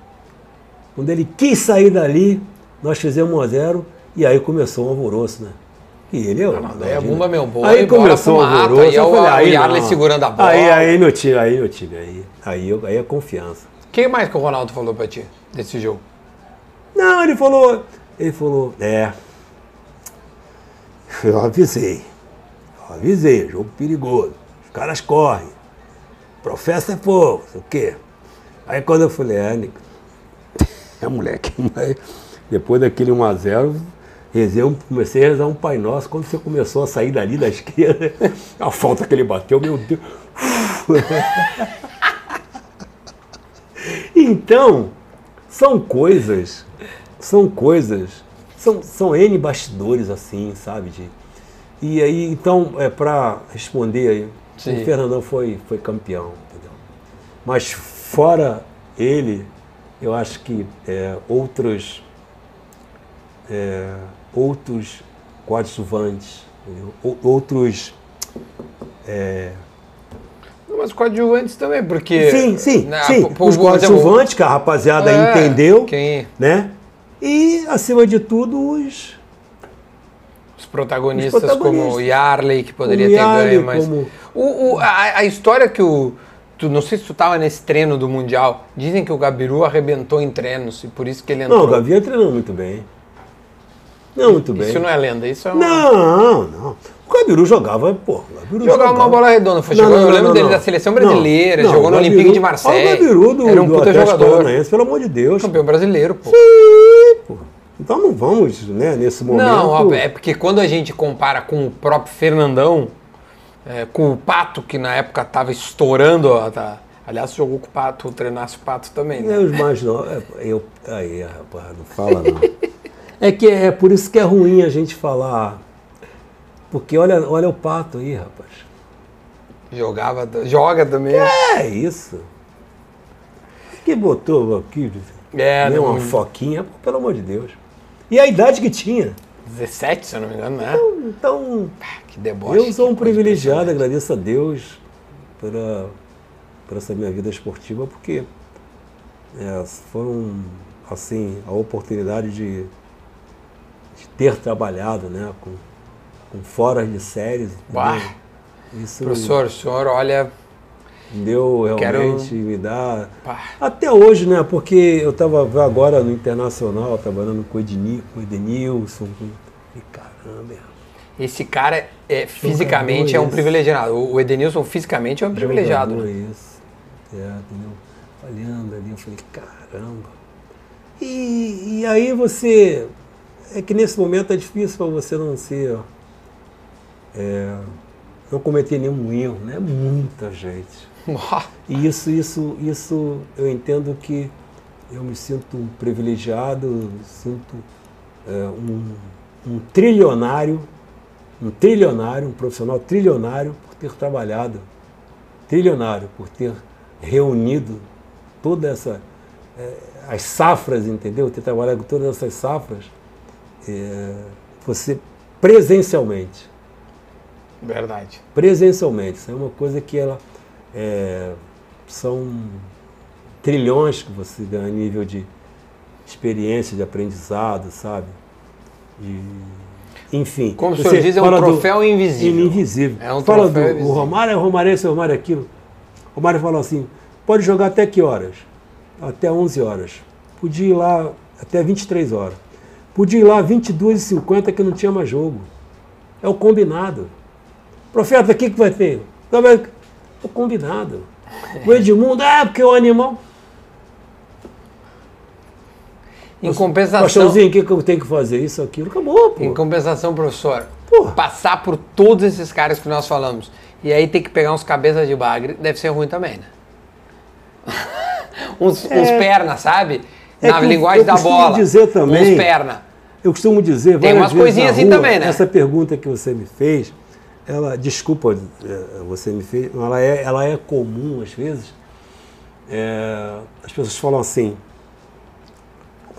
Quando ele quis sair dali, nós fizemos 1 a 0 e aí começou um alvoroço, né? E ele é o
mas daí a bomba, meu, boa,
Aí começou o alvoroço.
aí é
eu falei,
o
aí
Yarley
não.
segurando a bola.
Aí, aí no time, aí no time, aí, aí, eu- aí é confiança.
O que mais que o Ronaldo falou pra ti desse jogo?
Não, ele falou, ele falou, é, eu avisei, eu avisei, jogo perigoso, os caras correm, professa é sei o quê. Aí quando eu falei, é, é moleque, mas depois daquele 1x0, rezei um- comecei a rezar um Pai Nosso, quando você começou a sair dali da (laughs) esquerda, a falta que ele bateu, meu Deus. (laughs) Então, são coisas, são coisas, são, são N bastidores assim, sabe? De, e aí, então, é, para responder aí,
Sim.
o Fernandão foi, foi campeão, entendeu? Mas fora ele, eu acho que é, outros, é, outros coadjuvantes, entendeu? Outros. é,
Mas coadjuvantes também, porque.
sim, sim,
né,
sim.
pô,
Os coadjuvantes que a rapaziada
É,
entendeu,
quem-
né? E, acima de tudo, os.
Os protagonistas,
Os protagonistas.
como o Yarley, que poderia
Como
ter
Yarley,
ganho, mas.
como-
O, o- a, a história que o. Tu, não sei se tu tava nesse treino do Mundial. Dizem que o Gabiru arrebentou em treinos e por isso que ele entrou.
Não, o Gavinha treinou muito bem. Não, muito bem.
Isso não é lenda, isso é um.
Não, não. O Gabiru jogava, pô. Gabiru
Jogava uma bola redonda, foi, jogou- eu lembro dele da seleção brasileira, jogou no Olympique de Marseille.
O Gabiru do,
Era um
do
puta
Atlético
jogador.
Paranaense, pelo amor de Deus.
Campeão brasileiro, pô.
Sim, pô. Então não vamos, né, nesse momento.
Não, é porque quando a gente compara com o próprio Fernandão, é, com o Pato, que na época tava estourando, ó, tá- aliás, jogou com o Pato, treinasse o Pato também, né?
É os mais novos. é, eu, aí, rapaz, não fala não. É que é por isso que é ruim a gente falar. Porque olha, olha o pato aí, rapaz.
Jogava, joga também.
É isso. Que botou aqui,
É,
né,
não-
uma foquinha, pelo amor de Deus. E a idade que tinha.
17, se eu não me engano, né?
Então,
Que deboche.
eu sou um privilegiado, agradeço a Deus pela, por essa minha vida esportiva, porque é, foram, assim, a oportunidade de, de ter trabalhado, né, com, com fora de séries.
Bah.
Isso
Professor, o senhor olha.
deu
Quero-
realmente, me dá...
Pá,
Até hoje, né, porque eu estava agora no Internacional, trabalhando com o Edni- com o Edenilson, com... É.
esse cara é, fisicamente é um
esse.
privilegiado. O Edenilson fisicamente é um privilegiado. Né?
Isso. É, entendeu? Olhando ali, eu falei, caramba. E, e aí você. É que nesse momento é difícil para você não ser. é, não cometer nenhum erro, né? Muita gente. (laughs) E isso, isso, isso eu entendo que eu me sinto privilegiado, sinto é, um, um trilionário, um trilionário, um profissional trilionário por ter trabalhado, trilionário por ter reunido toda essa é, as safras, entendeu? Ter trabalhado com todas essas safras, é, você presencialmente
Verdade.
presencialmente. Isso é uma coisa que ela é, são trilhões que você ganha a nível de experiência, de aprendizado, sabe? De, enfim.
Como o senhor diz, é um
fala do-
troféu invisível.
Invisível.
É um
fala
troféu
do
invisível.
o Romário, é Romário esse, o Romário é aquilo. O Romário falou assim, pode jogar até que horas? Até 11 horas. Podia ir lá até 23 horas. Podia ir lá 22h50 que não tinha mais jogo. É o combinado. Profeta, o que, que vai ter? Mas- O combinado. O Edmundo, ah, porque é um animal.
Em compensação,
Paixãozinho, o que, que eu tenho que fazer? Isso, aquilo. Acabou, pô.
em compensação, professor,
Porra.
passar por todos esses caras que nós falamos e aí ter que pegar uns cabeças de bagre deve ser ruim também, né? (laughs) uns, uns perna, sabe?
É
Na
eu-
linguagem
eu
da
costumo
bola.
dizer também-
Uns perna.
Eu costumo dizer
Tem umas coisinhas assim
rua,
também, né?
Essa pergunta que você me fez, ela, desculpa, eh, você me fez, ela é, ela é comum às vezes. É, as pessoas falam assim,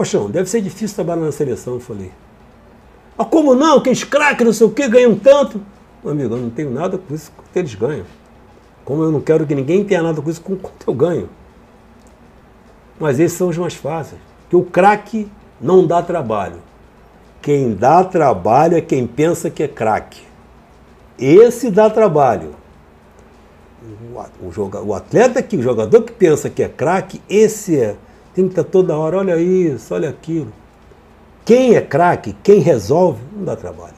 Poxão, deve ser difícil trabalhar na seleção, eu falei. Ah, como não? Que os craques, não sei o quê, ganham tanto. Meu amigo, eu não tenho nada com isso que eles ganham. Como eu não quero que ninguém tenha nada com isso com quanto eu ganho. Mas esses são os mais fáceis. Que o craque não dá trabalho. Quem dá trabalho é quem pensa que é craque. Esse dá trabalho. O atleta que, o jogador que pensa que é craque, esse é. Tem que estar toda hora, olha isso, olha aquilo. Quem é craque, quem resolve, não dá trabalho.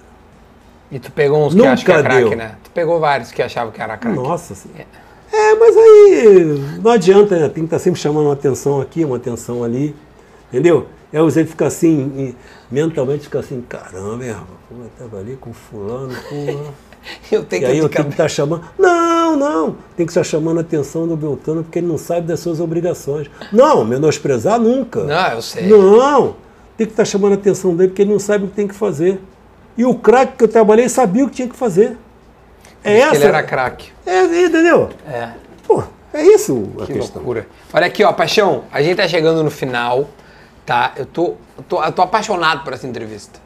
E tu pegou uns que
Nunca
acham que é craque, né? Tu pegou vários que achavam que era craque.
Nossa senhora. É, mas aí não adianta, né? Tem que estar sempre chamando uma atenção aqui, uma atenção ali. Entendeu? É você fica assim, e mentalmente fica assim, caramba, pô, eu tava ali com fulano, porra. (laughs)
Eu tenho
E
que
aí eu tenho que estar chamando. Não, não. Tem que estar chamando a atenção do Beltrano porque ele não sabe das suas obrigações. Não, menosprezar nunca.
Não, eu sei.
Não. Tem que estar chamando a atenção dele porque ele não sabe o que tem que fazer. E o craque que eu trabalhei sabia o que tinha que fazer. É essa.
ele era craque.
É, entendeu?
É.
Pô, é isso a
Que
questão.
loucura. Olha aqui, ó, Paixão, a gente tá chegando no final, tá? Eu tô, eu tô, eu tô apaixonado por essa entrevista.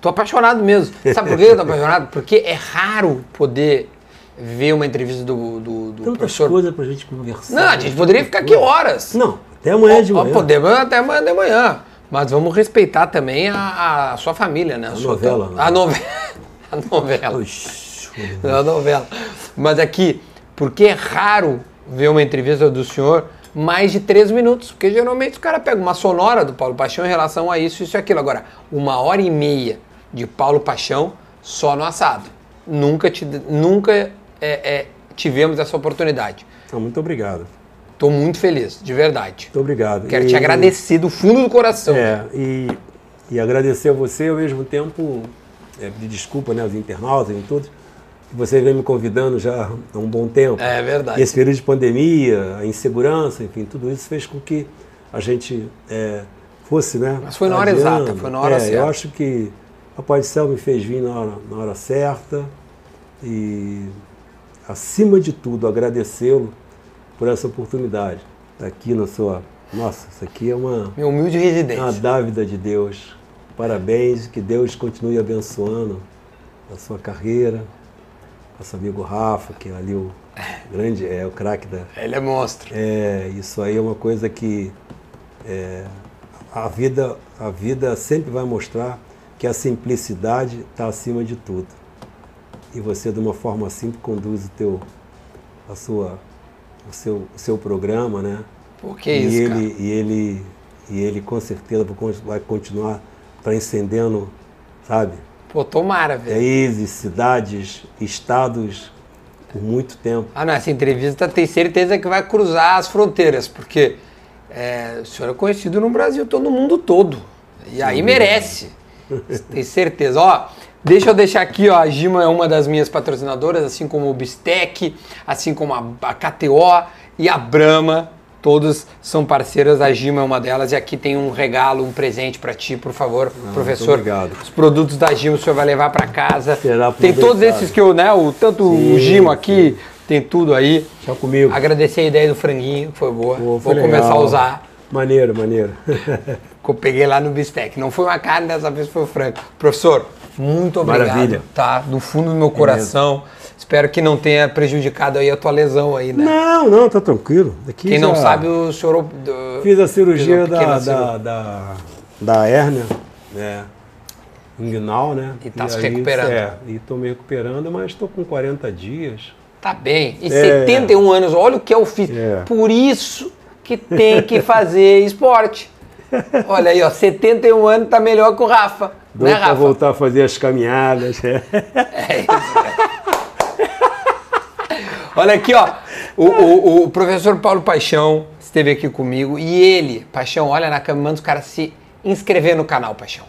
Tô apaixonado mesmo. Sabe por que eu tô apaixonado? Porque é raro poder ver uma entrevista do, do, do
Tantas
professor.
coisas pra gente conversar.
Não, a gente poderia ficar aqui horas.
Não, até amanhã de manhã.
Podemos até amanhã de manhã. Mas vamos respeitar também a, a sua família, né? A, sua-
novela, né?
A novela. (laughs) A novela.
Oxi,
A novela. Mas aqui, porque é raro ver uma entrevista do senhor mais de três minutos. Porque geralmente o cara pega uma sonora do Paulo Paixão em relação a isso, isso e aquilo. Agora, uma hora e meia de Paulo Paixão só no assado. Nunca, te, nunca é, é, tivemos essa oportunidade.
Então, muito obrigado.
Estou muito feliz, de verdade.
Muito obrigado.
Quero
E-
te agradecer do fundo do coração.
É, e, e agradecer a você ao mesmo tempo, é, pedir desculpa né, aos internautas e tudo, que você vem me convidando já há um bom tempo.
É verdade.
E esse período de pandemia, a insegurança, enfim, tudo isso fez com que a gente é, fosse, né?
Mas foi na hora
adiando.
exata, foi na hora
é,
certa.
Eu acho que Papai do Céu me fez vir na hora, na hora certa e, acima de tudo, agradecê-lo por essa oportunidade. Aqui na sua. Nossa, isso aqui é uma.
Meu humilde residente.
uma dávida de Deus. Parabéns, que Deus continue abençoando a sua carreira. Nosso amigo Rafa, que é ali o grande, é o craque da.
Ele é monstro.
É, isso aí é uma coisa que é, a, vida, a vida sempre vai mostrar que a simplicidade está acima de tudo. E você, de uma forma simples, conduz o, teu, a sua, o, seu, o seu programa, né?
Pô, que
e
isso,
ele,
cara.
E ele, e ele com certeza vai continuar transcendendo, sabe?
Pô, tomara, velho.
Países, cidades, estados por muito tempo.
Ah, não, essa entrevista tem certeza que vai cruzar as fronteiras, porque é, o senhor é conhecido no Brasil, todo no mundo todo. E aí merece. (laughs) Tem certeza. Ó, deixa eu deixar aqui, ó, a Gima é uma das minhas patrocinadoras, assim como o Bistec, assim como a, a KTO e a Brahma. Todas são parceiras, a Gima é uma delas. E aqui tem um regalo, um presente pra ti, por favor, professor.
obrigado.
Os produtos da Gima o senhor vai levar pra casa.
Será
tem todos esses que eu, né, o, tanto o
Sim,
Gimo aqui, tem tudo aí.
Tchau comigo.
Agradecer a ideia do franguinho, que foi boa.
Pô,
Vou
foi
começar a
legal.
usar.
Maneiro, maneiro. (laughs)
Que eu peguei lá no bistec. Não foi uma carne, dessa vez foi o frango. Professor, muito obrigado.
Maravilha.
Tá? Do fundo do meu coração. Espero que não tenha prejudicado aí a tua lesão aí, né?
não, não, tá tranquilo. Aqui
Quem não
já
sabe, o senhor. do-
Fiz a cirurgia
pequena
da,
cirurgia.
da, da, da hérnia, né? Inguinal, né?
E tá se
aí,
recuperando.
É, e tô me recuperando, mas estou com 40 dias.
Tá bem. E
É.
71 anos, olha o que eu fiz.
É.
Por isso que tem que fazer (laughs) esporte. (laughs) Olha aí, ó, 71 anos tá melhor que o Rafa.
Doido
né, Rafa?
voltar a fazer as caminhadas.
É (laughs) isso. Olha aqui, ó. O, o- o professor Paulo Paixão esteve aqui comigo e ele, Paixão, olha na câmera, manda os caras se inscrever no canal, Paixão.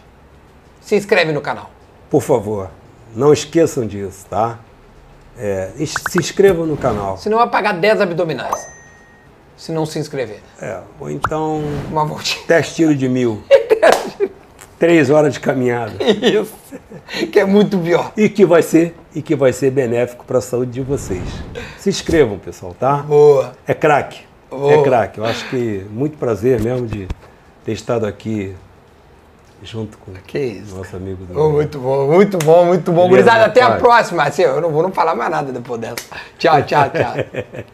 Se inscreve no canal.
Por favor, não esqueçam disso, tá? É, se inscrevam no canal.
Senão vai pagar 10 abdominais. Se não se inscrever.
É, ou então,
Uma voltinha.
10 tiros de mil. (laughs) Três horas de caminhada.
Isso. Que é muito pior.
E que vai ser, e que vai ser benéfico para a saúde de vocês. Se inscrevam, pessoal, tá?
Boa.
É craque. É craque. Eu acho que muito prazer mesmo de ter estado aqui junto com
Que isso.
nosso amigo do
Oh, muito bom, muito bom, muito bom.
Beleza,
Gurizada, até a próxima. Assim, eu não vou não falar mais nada depois dessa. Tchau, tchau, tchau. (laughs)